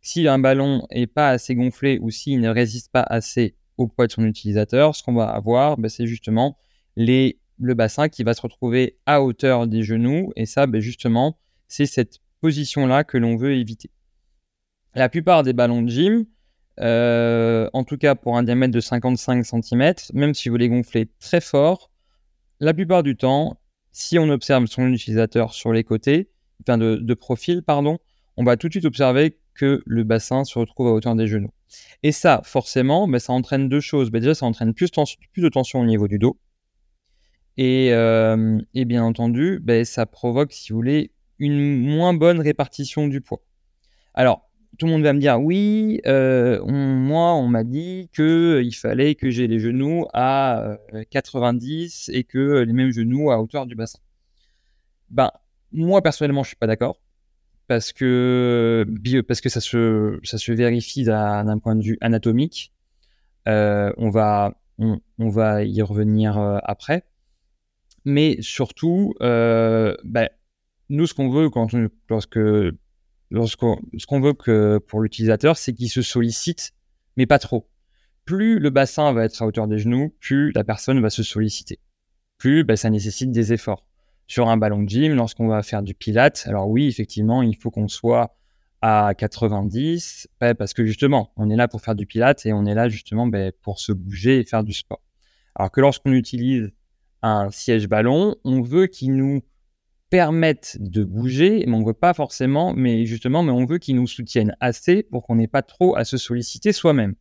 Si un ballon est pas assez gonflé ou s'il ne résiste pas assez au poids de son utilisateur, ce qu'on va avoir, ben, c'est justement le bassin qui va se retrouver à hauteur des genoux. Et ça, ben, justement, c'est cette position-là que l'on veut éviter. La plupart des ballons de gym, euh, en tout cas pour un diamètre de 55 cm, même si vous les gonflez très fort, la plupart du temps, si on observe son utilisateur sur les côtés, enfin de, profil, pardon, on va tout de suite observer que le bassin se retrouve à hauteur des genoux. Et ça, forcément, ben, ça entraîne deux choses. Ben, déjà, ça entraîne plus, de tension au niveau du dos. Et, euh, bien entendu, ben, ça provoque, si vous voulez, une moins bonne répartition du poids. Alors, tout le monde va me dire oui, euh, moi on m'a dit que il fallait que j'ai les genoux à 90 et que les mêmes genoux à hauteur du bassin. Ben moi personnellement je suis pas d'accord parce que parce que ça se ça se vérifie d'un point de vue anatomique. on va on, va y revenir après. Mais surtout, ben, nous, ce qu'on veut quand lorsque lorsqu'on, ce qu'on veut pour l'utilisateur, c'est qu'il se sollicite, mais pas trop. Plus le bassin va être à hauteur des genoux, plus la personne va se solliciter. Plus ben, ça nécessite des efforts. Sur un ballon de gym, lorsqu'on va faire du pilate, alors oui, effectivement, il faut qu'on soit à 90, ben, parce que justement, on est là pour faire du pilate et on est là justement ben, pour se bouger et faire du sport. Alors que lorsqu'on utilise un siège ballon, on veut qu'il nous permettent de bouger, mais on veut pas forcément, mais justement, mais on veut qu'ils nous soutiennent assez pour qu'on n'ait pas trop à se solliciter soi-même.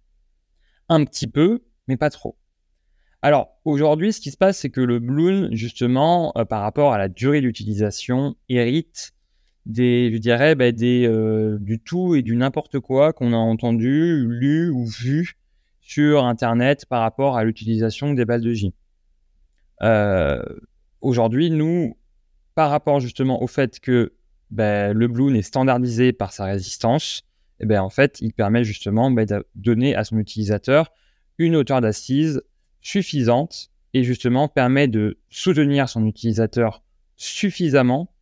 Un petit peu, mais pas trop. Alors aujourd'hui, ce qui se passe, c'est que le balloon, justement, euh, par rapport à la durée d'utilisation, hérite des, je dirais, bah, des, euh, du tout et du n'importe quoi qu'on a entendu, lu ou vu sur Internet par rapport à l'utilisation des balles de gym. Euh, aujourd'hui, nous, par rapport justement au fait que ben, le Bloom est standardisé par sa résistance, et eh ben, en fait, il permet justement ben, de donner à son utilisateur une hauteur d'assise suffisante et justement permet de soutenir son utilisateur suffisamment,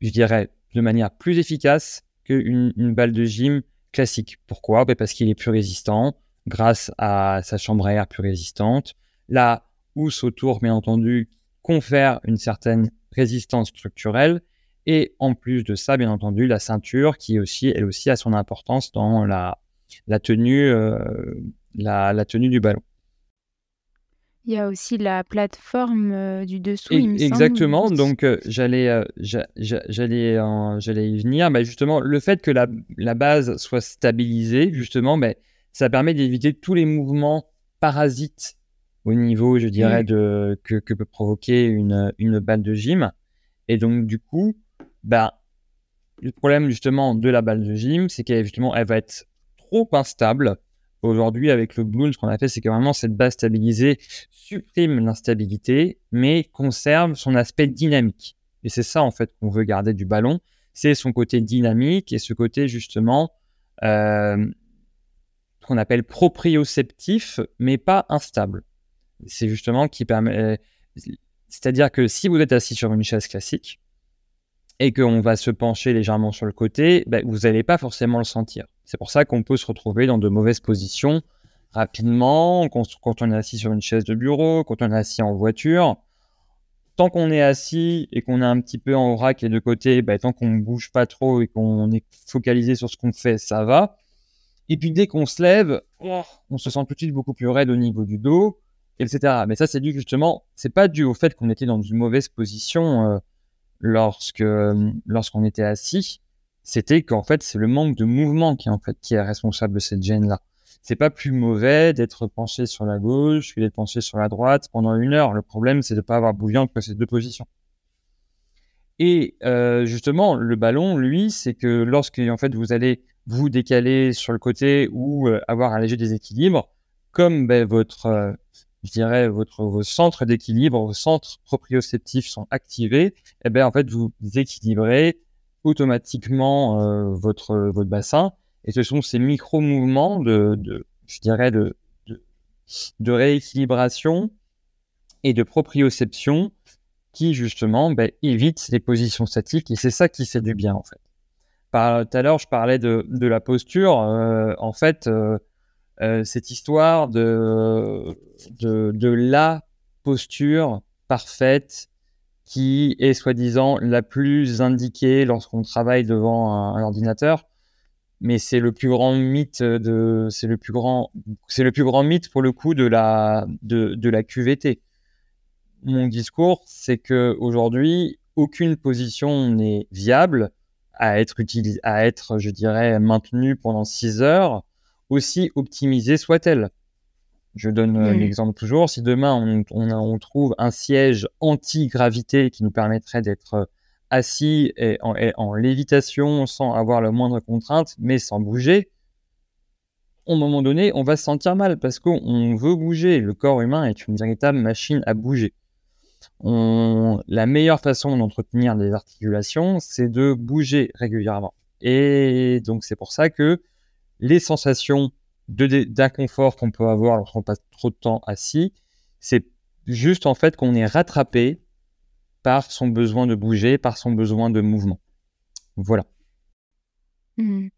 je dirais de manière plus efficace qu'une une balle de gym classique. Pourquoi? Ben, Parce qu'il est plus résistant grâce à sa chambre à air plus résistante. La housse autour, bien entendu, confère une certaine résistance structurelle. Et en plus de ça, bien entendu, la ceinture qui aussi, elle aussi a son importance dans la, la tenue, euh, la, tenue du ballon. Il y a aussi la plateforme euh, du dessous, Exactement. Donc, euh, j'allais, j'allais, j'allais y venir. Bah, justement, le fait que la, la base soit stabilisée, justement, bah, ça permet d'éviter tous les mouvements parasites au niveau, je dirais, mmh. de, que, que, peut provoquer une, une balle de gym. Et donc, du coup, bah, le problème justement de la balle de gym, c'est qu'elle justement, elle va être trop instable. Aujourd'hui, avec le Bloom, ce qu'on a fait, c'est que vraiment cette base stabilisée supprime l'instabilité, mais conserve son aspect dynamique. Et c'est ça, en fait, qu'on veut garder du ballon. C'est son côté dynamique et ce côté, justement, euh, qu'on appelle proprioceptif, mais pas instable c'est justement qui permet. C'est-à-dire que si vous êtes assis sur une chaise classique et qu'on va se pencher légèrement sur le côté, ben, vous n'allez pas forcément le sentir. C'est pour ça qu'on peut se retrouver dans de mauvaises positions rapidement, quand on est assis sur une chaise de bureau, quand on est assis en voiture. Tant qu'on est assis et qu'on est un petit peu en vrac et de côté, ben, tant qu'on ne bouge pas trop et qu'on est focalisé sur ce qu'on fait, ça va. Et puis dès qu'on se lève, oh, on se sent tout de suite beaucoup plus raide au niveau du dos etc. Mais ça, c'est dû justement, c'est pas dû au fait qu'on était dans une mauvaise position euh, lorsque euh, lorsqu'on était assis. C'était qu'en fait, c'est le manque de mouvement qui en fait qui est responsable de cette gêne-là. C'est pas plus mauvais d'être penché sur la gauche que d'être penché sur la droite pendant une heure. Le problème, c'est de ne pas avoir bougé entre ces deux positions. Et euh, justement, le ballon, lui, c'est que lorsque en fait vous allez vous décaler sur le côté ou avoir un léger déséquilibre, comme ben, votre je dirais, votre, vos centres d'équilibre, vos centres proprioceptifs sont activés, eh bien en fait, vous équilibrez automatiquement euh, votre, votre bassin. Et ce sont ces micro-mouvements de, je dirais, de, de, rééquilibration et de proprioception qui, justement, ben, évitent les positions statiques. Et c'est ça qui fait du bien, en fait. Tout à l'heure, je parlais de, de la posture. Euh, en fait, euh, cette histoire de, la posture parfaite qui est soi-disant la plus indiquée lorsqu'on travaille devant un, ordinateur. Mais c'est le plus grand mythe de, c'est le plus grand, c'est le plus grand mythe pour le coup de la, de la QVT. Mon discours, c'est que aujourd'hui, aucune position n'est viable à être utilisée, à être, je dirais, maintenue pendant 6 heures aussi optimisée soit-elle. Je donne euh, l'exemple toujours. Si demain on, trouve un siège anti-gravité qui nous permettrait d'être euh, assis et en, lévitation sans avoir la moindre contrainte, mais sans bouger, au moment donné, on va se sentir mal parce qu'on veut bouger. Le corps humain est une véritable machine à bouger. La meilleure façon d'entretenir les articulations, c'est de bouger régulièrement. Et donc, c'est pour ça que les sensations d'inconfort qu'on peut avoir lorsqu'on passe trop de temps assis, c'est juste en fait qu'on est rattrapé par son besoin de bouger, par son besoin de mouvement. Voilà. Mmh.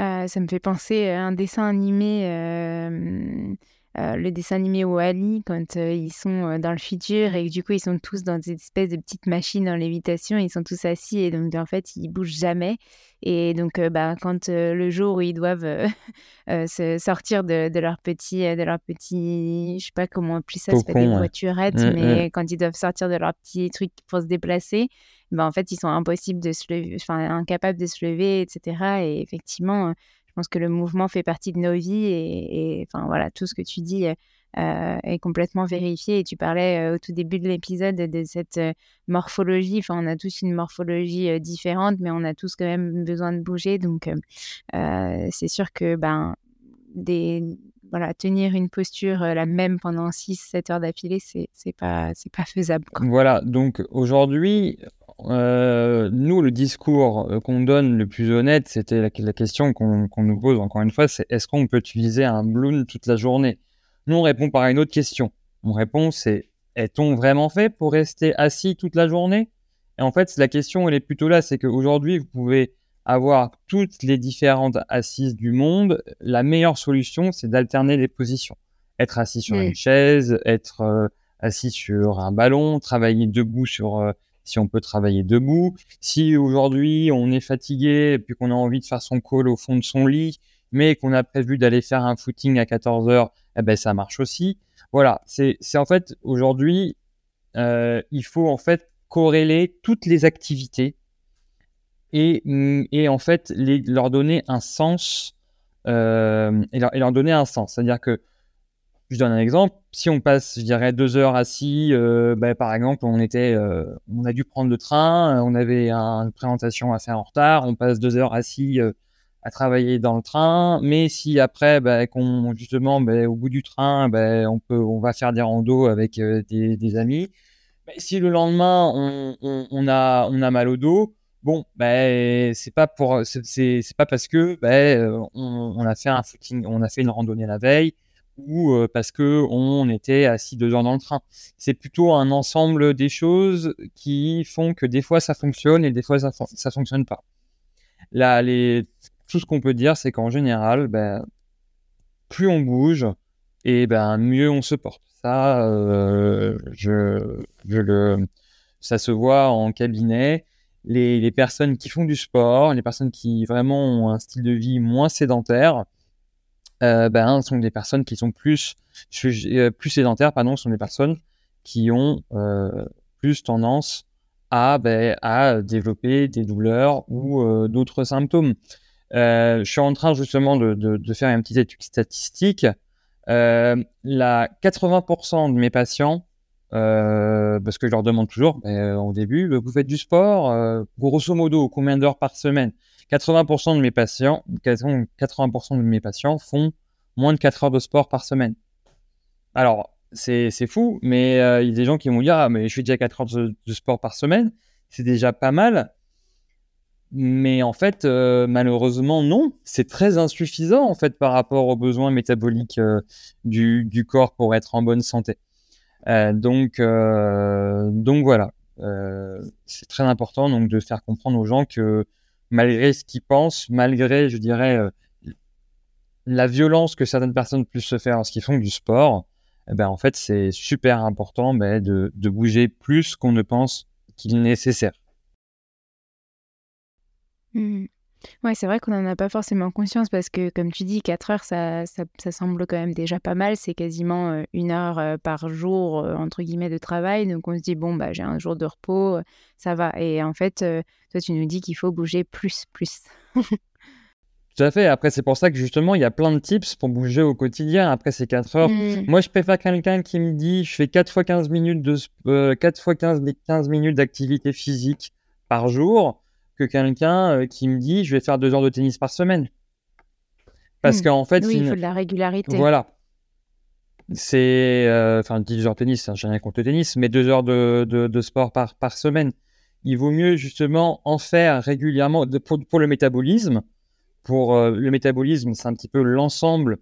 Euh, ça me fait penser à un dessin animé euh, euh, le dessin animé Wally quand euh, ils sont euh, dans le futur et du coup ils sont tous dans des espèces de petites machines en lévitation, ils sont tous assis et donc en fait ils bougent jamais. Et donc bah, quand le jour où ils doivent <laughs> se sortir de, leur petit, de leur petit, je sais pas comment plus ça, c'est pas des voiturettes, mais mmh. quand ils doivent sortir de leur petit truc pour se déplacer, bah, en fait ils sont impossibles de se lever, enfin incapables de se lever, etc. Et effectivement pense que le mouvement fait partie de nos vies et, enfin voilà, tout ce que tu dis euh, est complètement vérifié. Et tu parlais euh, au tout début de l'épisode de cette euh, morphologie. Enfin, on a tous une morphologie différente, mais on a tous quand même besoin de bouger. Donc, c'est sûr que ben des voilà, tenir une posture la même pendant 6-7 heures d'affilée, c'est, pas, pas faisable. Voilà, donc aujourd'hui, euh, nous, le discours euh, qu'on donne le plus honnête, c'était la, question qu'on nous pose encore une fois, c'est est-ce qu'on peut utiliser un bloom toute la journée? Nous, on répond par une autre question. On répond, c'est est-on vraiment fait pour rester assis toute la journée? Et en fait, la question, elle est plutôt là, c'est qu'aujourd'hui, vous pouvez avoir toutes les différentes assises du monde. La meilleure solution, c'est d'alterner les positions. Être assis sur une chaise, être euh, assis sur un ballon, travailler debout sur si on peut travailler debout. Si aujourd'hui on est fatigué et puis qu'on a envie de faire son call au fond de son lit, mais qu'on a prévu d'aller faire un footing à 14 heures, eh ben ça marche aussi. Voilà, c'est en fait aujourd'hui, euh, il faut en fait corréler toutes les activités et, et en fait leur donner un sens euh, et, leur, donner un sens. C'est-à-dire que je donne un exemple. Si on passe, je dirais, deux heures assis, euh, bah, par exemple, on était, euh, on a dû prendre le train, on avait une présentation faire en retard, on passe deux heures assis euh, à travailler dans le train. Mais si après, bah, qu'on justement, bah, au bout du train, bah, on peut, on va faire des randos avec euh, des, amis. Bah, si le lendemain on, a, on a mal au dos, bon, ben c'est pas pour, c'est pas parce que ben on a fait un footing, on a fait une randonnée la veille ou euh, parce que on était assis deux heures dans le train. C'est plutôt un ensemble des choses qui font que des fois ça fonctionne et des fois ça, ça fonctionne pas. Là, tout ce qu'on peut dire, c'est qu'en général, ben, plus on bouge et ben mieux on se porte. Ça, euh, ça se voit en cabinet. Les personnes qui font du sport, les personnes qui vraiment ont un style de vie moins sédentaire, euh, ben, sont des personnes qui sont plus, euh, plus sédentaires, pardon, sont des personnes qui ont euh, plus tendance à, ben, à développer des douleurs ou euh, d'autres symptômes. Je suis en train justement de, de, de faire une petite étude statistique. la 80% de mes patients, parce que je leur demande toujours ben, au début, vous faites du sport, grosso modo, combien d'heures par semaine? 80% de mes patients, 80% de mes patients font moins de 4 heures de sport par semaine. Alors, c'est fou, mais euh, il y a des gens qui vont dire Ah, mais je fais déjà 4 heures de, sport par semaine, c'est déjà pas mal. Mais en fait, euh, malheureusement, non. C'est très insuffisant en fait par rapport aux besoins métaboliques euh, du, du, corps pour être en bonne santé. donc, donc voilà. c'est très important donc de faire comprendre aux gens que malgré ce qu'ils pensent, malgré, je dirais, euh, la violence que certaines personnes puissent se faire lorsqu'ils font du sport, eh ben, en fait, c'est super important de, de, bouger plus qu'on ne pense qu'il est nécessaire. Mmh. Ouais, c'est vrai qu'on n'en a pas forcément conscience parce que, comme tu dis, 4 heures, ça, ça, ça semble quand même déjà pas mal. C'est quasiment euh, une heure euh, par jour, euh, entre guillemets, de travail. Donc, on se dit, bon, bah, j'ai un jour de repos, ça va. Et en fait, toi, tu nous dis qu'il faut bouger plus, plus. <laughs> Tout à fait. Après, c'est pour ça que justement, il y a plein de tips pour bouger au quotidien après ces 4 heures. Mmh. Moi, je préfère quelqu'un qui me dit, je fais 4 fois 15 minutes de, 4 fois 15, 15 minutes d'activité physique par jour que quelqu'un qui me dit je vais faire deux heures de tennis par semaine. Parce Hmm. qu'en fait, Oui, il une- faut de la régularité. voilà. C'est. euh, Enfin, 10 heures de tennis, hein, j'ai rien contre le tennis, mais deux heures de, de, de sport par, par semaine. Il vaut mieux justement en faire régulièrement de- pour, pour le métabolisme. Pour euh, le métabolisme, c'est un petit peu l'ensemble,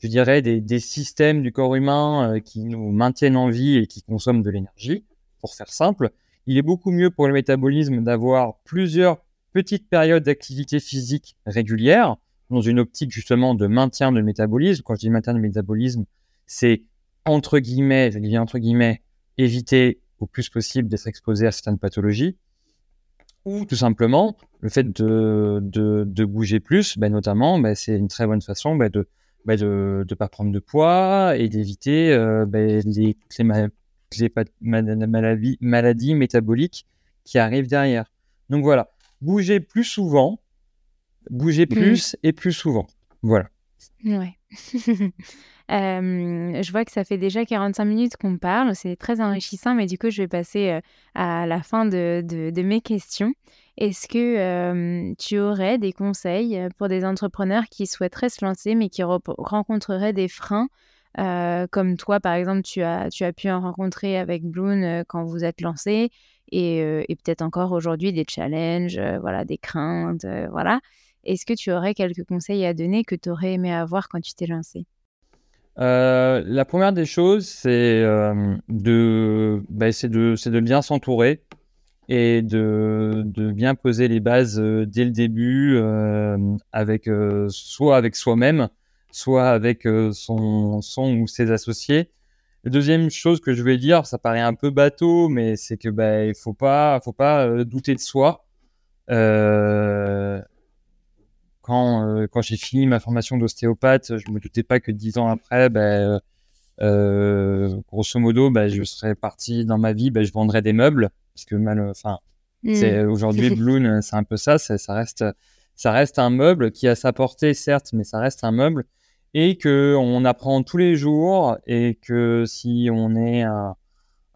je dirais, des, des systèmes du corps humain euh, qui nous maintiennent en vie et qui consomment de l'énergie, pour faire simple. Il est beaucoup mieux pour le métabolisme d'avoir plusieurs petites périodes d'activité physique régulière dans une optique justement de maintien de métabolisme. Quand je dis maintien de métabolisme, c'est entre guillemets, je dis entre guillemets, éviter au plus possible d'être exposé à certaines pathologies. Ou tout simplement, le fait de, de, bouger plus, ben, notamment, ben, c'est une très bonne façon ben, de ben, de ne pas prendre de poids et d'éviter euh, les, les, ma- les pa- ma- maladies, maladies métaboliques qui arrivent derrière. Donc voilà, bouger plus souvent, bouger plus et plus souvent. Voilà. Ouais. <laughs> Euh, je vois que ça fait déjà 45 minutes qu'on parle, c'est très enrichissant, mais du coup, je vais passer euh, à la fin de, de- de mes questions. Est-ce que euh, tu aurais des conseils pour des entrepreneurs qui souhaiteraient se lancer, mais qui rencontreraient des freins, euh, comme toi, par exemple, tu as, pu en rencontrer avec Bloom euh, quand vous êtes lancé, et, euh, et peut-être encore aujourd'hui des challenges, voilà, des craintes, voilà. Est-ce que tu aurais quelques conseils à donner que tu aurais aimé avoir quand tu t'es lancé la première des choses, c'est de, bah, c'est de, bien s'entourer et de, de bien poser les bases dès le début, avec, soit avec soi-même, soit avec euh, son, son ou ses associés. La deuxième chose que je vais dire, ça paraît un peu bateau, mais c'est que bah, il faut pas, faut pas euh, douter de soi. Euh, quand, euh, quand j'ai fini ma formation d'ostéopathe, je me doutais pas que dix ans après, ben, euh, grosso modo, ben, je serais parti dans ma vie, ben, je vendrais des meubles, parce que mal, enfin, c'est aujourd'hui Bloom, c'est un peu ça, ça reste, ça reste un meuble qui a sa portée certes, mais ça reste un meuble et que on apprend tous les jours et que si on est un,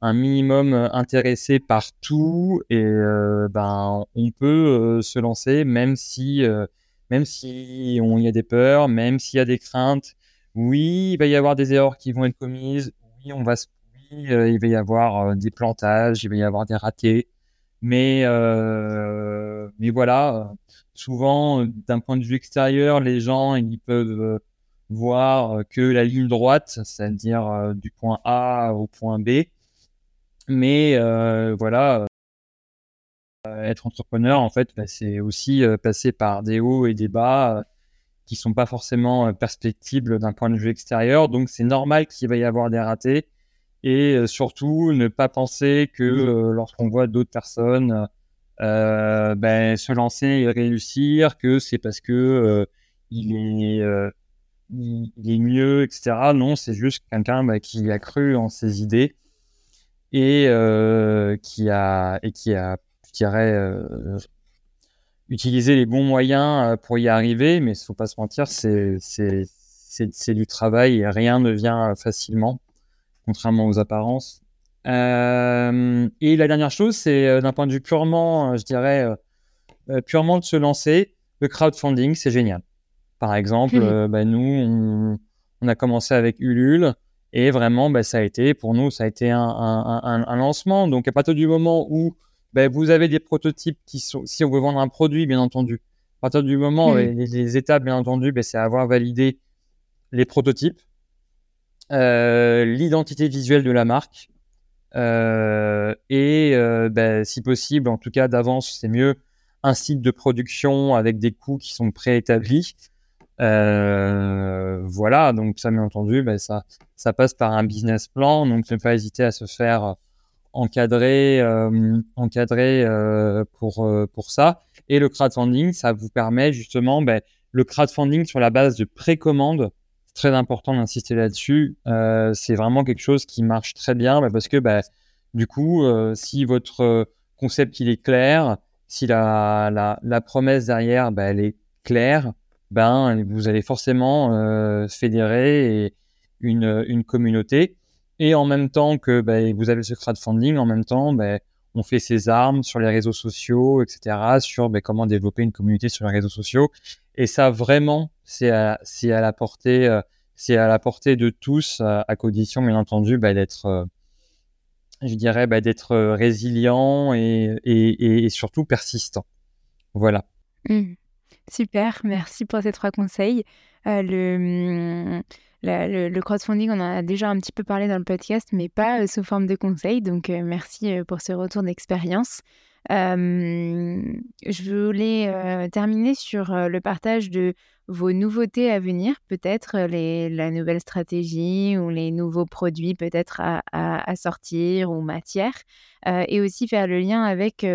minimum intéressé par tout et euh, ben on peut euh, se lancer même si euh, même si on y a des peurs, même s'il y a des craintes. Oui, il va y avoir des erreurs qui vont être commises. Oui, on va il va y avoir des plantages, il va y avoir des ratés. Mais, mais voilà, souvent, d'un point de vue extérieur, les gens, ils peuvent voir euh, que la ligne droite, c'est-à-dire euh, du point A au point B. Mais euh, voilà, être entrepreneur, en fait, bah, c'est aussi passer par des hauts et des bas qui sont pas forcément perspectibles d'un point de vue extérieur. Donc, c'est normal qu'il va y avoir des ratés. Et surtout, ne pas penser que euh, lorsqu'on voit d'autres personnes euh, ben, se lancer et réussir, que c'est parce que euh, il est il, est mieux, etc. Non, c'est juste quelqu'un bah, qui a cru en ses idées et euh, qui a et qui a euh, utilisé les bons moyens euh, pour y arriver. Mais faut pas se mentir, c'est c'est c'est du travail et rien ne vient facilement, contrairement aux apparences. Et la dernière chose, c'est d'un point de vue purement, je dirais, purement de se lancer, le crowdfunding, c'est génial. Par exemple, Mhm. euh, bah, nous, on, on a commencé avec Ulule et vraiment, bah, ça a été, pour nous, ça a été un, un- un- un lancement. Donc, à partir du moment où bah, vous avez des prototypes qui sont, si on veut vendre un produit, bien entendu, à partir du moment, Mhm. les, les étapes, bien entendu, bah, c'est avoir validé les prototypes, euh, l'identité visuelle de la marque, euh, et euh, si possible, en tout cas d'avance, c'est mieux, un site de production avec des coûts qui sont préétablis. Euh, voilà, donc ça, bien entendu, bah, ça, ça passe par un business plan, donc ne pas hésiter à se faire encadrer, euh, encadrer euh, pour, euh, pour ça. Et le crowdfunding, ça vous permet justement, bah, le crowdfunding sur la base de précommande, très important d'insister là-dessus. Euh, c'est vraiment quelque chose qui marche très bien bah, parce que bah, du coup, euh, si votre concept il est clair, si la, la, la promesse derrière bah, elle est claire, ben vous allez forcément euh, fédérer une, communauté. Et en même temps que bah, vous avez ce crowdfunding, en même temps, bah, on fait ses armes sur les réseaux sociaux, etc., sur ben, comment développer une communauté sur les réseaux sociaux. Et ça, vraiment, c'est à, la portée, euh, c'est à la portée de tous, à, condition, bien entendu, ben, d'être, euh, je dirais, ben, d'être résilient et, surtout persistant. Voilà. Mmh. Super, merci pour ces trois conseils. Euh, le, mmh, le, crowdfunding, on en a déjà un petit peu parlé dans le podcast, mais pas sous forme de conseils. Donc, merci pour ce retour d'expérience je voulais terminer sur le partage de vos nouveautés à venir, peut-être la nouvelle stratégie ou les nouveaux produits peut-être à, sortir ou matières, et aussi faire le lien avec,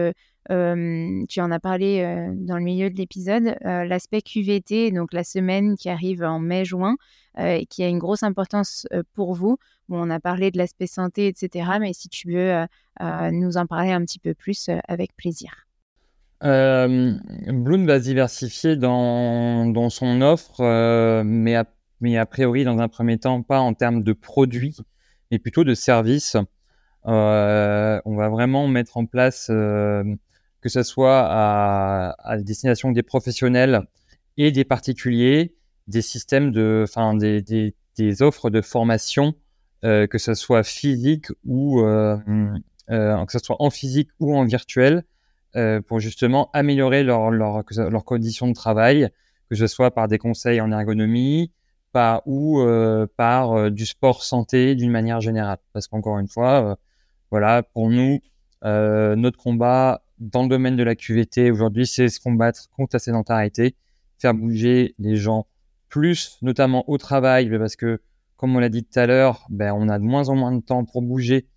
tu en as parlé dans le milieu de l'épisode, l'aspect QVT, donc la semaine qui arrive en mai-juin, et qui a une grosse importance pour vous. On a parlé de l'aspect santé, etc. Mais si tu veux nous en parler un petit peu plus, avec plaisir. Bloom va se diversifier dans, son offre, mais, a, mais, a, priori, dans un premier temps, pas en termes de produits, mais plutôt de services. on va vraiment mettre en place, que ce soit à, destination des professionnels et des particuliers, des systèmes de, enfin, des, offres de formation, euh, que ce soit physique ou euh, euh, que ce soit en physique ou en virtuel, pour justement améliorer leurs leur, leur conditions de travail, que ce soit par des conseils en ergonomie, ou par du sport santé d'une manière générale. Parce qu'encore une fois, voilà, pour nous, notre combat dans le domaine de la QVT aujourd'hui, c'est se combattre contre la sédentarité, faire bouger les gens plus, notamment au travail, parce que, comme on l'a dit tout à l'heure, ben, on a de moins en moins de temps pour bouger.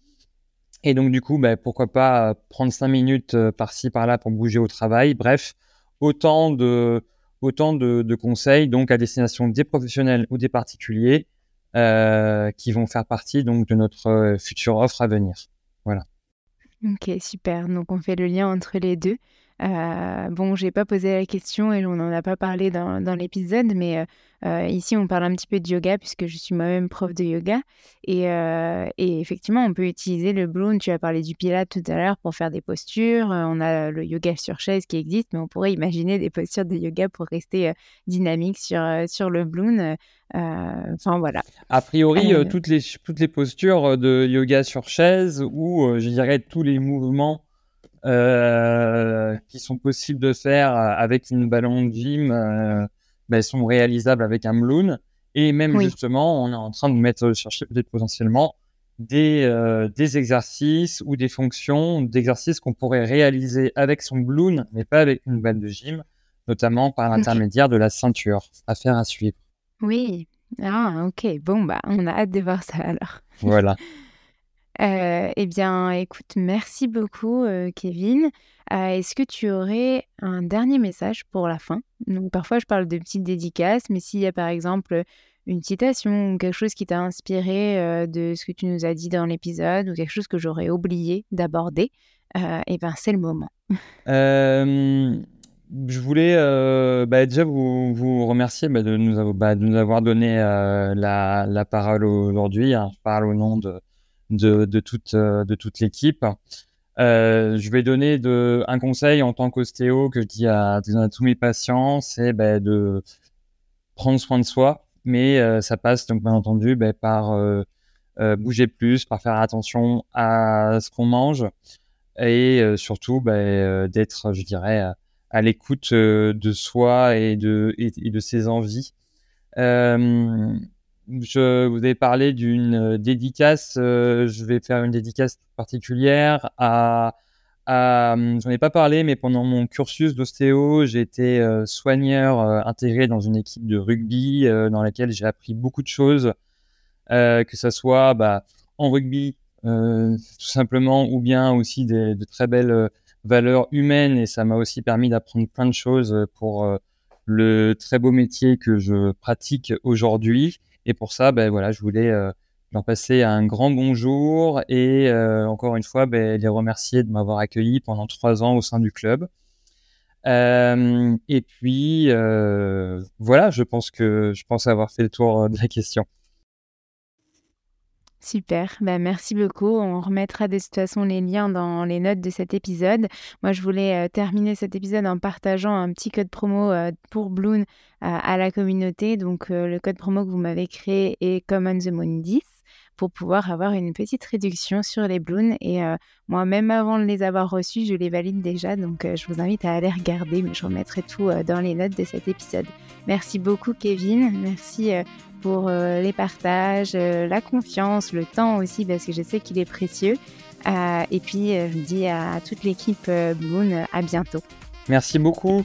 Et donc, du coup, ben, pourquoi pas euh, prendre cinq minutes euh, par-ci, par-là pour bouger au travail. Bref, autant de, autant de, conseils, donc à destination des professionnels ou des particuliers, euh, qui vont faire partie donc de notre future offre à venir. Voilà. Ok, super. Donc, on fait le lien entre les deux. Euh, bon, j'ai pas posé la question et on n'en a pas parlé dans, dans l'épisode, mais euh, euh, ici on parle un petit peu de yoga puisque je suis moi-même prof de yoga. Et, et, effectivement, on peut utiliser le bloom. Tu as parlé du pilate tout à l'heure pour faire des postures. on a le yoga sur chaise qui existe, mais on pourrait imaginer des postures de yoga pour rester dynamique sur, sur le bloom. Enfin voilà. A priori, toutes, les, toutes les postures de yoga sur chaise ou je dirais tous les mouvements euh, qui sont possibles de faire euh, avec une ballon de gym euh, ben, sont réalisables avec un balloon. Et même justement, on est en train de mettre chercher peut-être potentiellement des, des exercices ou des fonctions d'exercices qu'on pourrait réaliser avec son balloon, mais pas avec une balle de gym, notamment par l'intermédiaire de la ceinture. Affaire à suivre. Oui. Ah, ok. Bon, bah, on a hâte de voir ça alors. Voilà. <laughs> Euh, eh bien, écoute, merci beaucoup, euh, Kevin. Euh, est-ce que tu aurais un dernier message pour la fin? Donc, parfois, je parle de petites dédicaces, mais s'il y a par exemple une citation ou quelque chose qui t'a inspiré de ce que tu nous as dit dans l'épisode ou quelque chose que j'aurais oublié d'aborder, eh bien, c'est le moment. <laughs> je voulais bah, déjà vous, remercier bah, de, nous avoir, bah, de, nous avoir, donné la, la, parole aujourd'hui. Hein. Je parle au nom de de, toute, euh, de toute l'équipe. Euh, je vais donner un conseil en tant qu'ostéo que je dis à, tous mes patients, c'est ben, de prendre soin de soi, mais euh, ça passe donc bien entendu ben, par bouger plus, par faire attention à ce qu'on mange et surtout ben, d'être, je dirais, à l'écoute de soi et de, et, de ses envies je vous ai parlé d'une euh, dédicace. Euh, je vais faire une dédicace particulière à. à hum, J'en ai pas parlé, mais pendant mon cursus d'ostéo, j'ai été euh, soigneur intégré dans une équipe de rugby dans laquelle j'ai appris beaucoup de choses, que ce soit bah, en rugby tout simplement, ou bien aussi des, de très belles valeurs humaines. Et ça m'a aussi permis d'apprendre plein de choses pour le très beau métier que je pratique aujourd'hui. Et pour ça, ben, voilà, je voulais euh, leur passer un grand bonjour et euh, encore une fois, ben, les remercier de m'avoir accueilli pendant trois ans au sein du club. Euh, et puis, voilà, je pense que je pense avoir fait le tour de la question. Super, bah, merci beaucoup. On remettra de toute façon les liens dans les notes de cet épisode. Moi, je voulais euh, terminer cet épisode en partageant un petit code promo euh, pour Bloon euh, à la communauté. Donc, le code promo que vous m'avez créé est Common the Moon 10 pour pouvoir avoir une petite réduction sur les Bloons. Et moi, même avant de les avoir reçus, je les valide déjà. Donc, je vous invite à aller regarder, mais je remettrai tout dans les notes de cet épisode. Merci beaucoup, Kevin. Merci pour euh, les partages, euh, la confiance, le temps aussi, parce que je sais qu'il est précieux. Euh, et puis, je dis à toute l'équipe Bloon à bientôt. Merci beaucoup.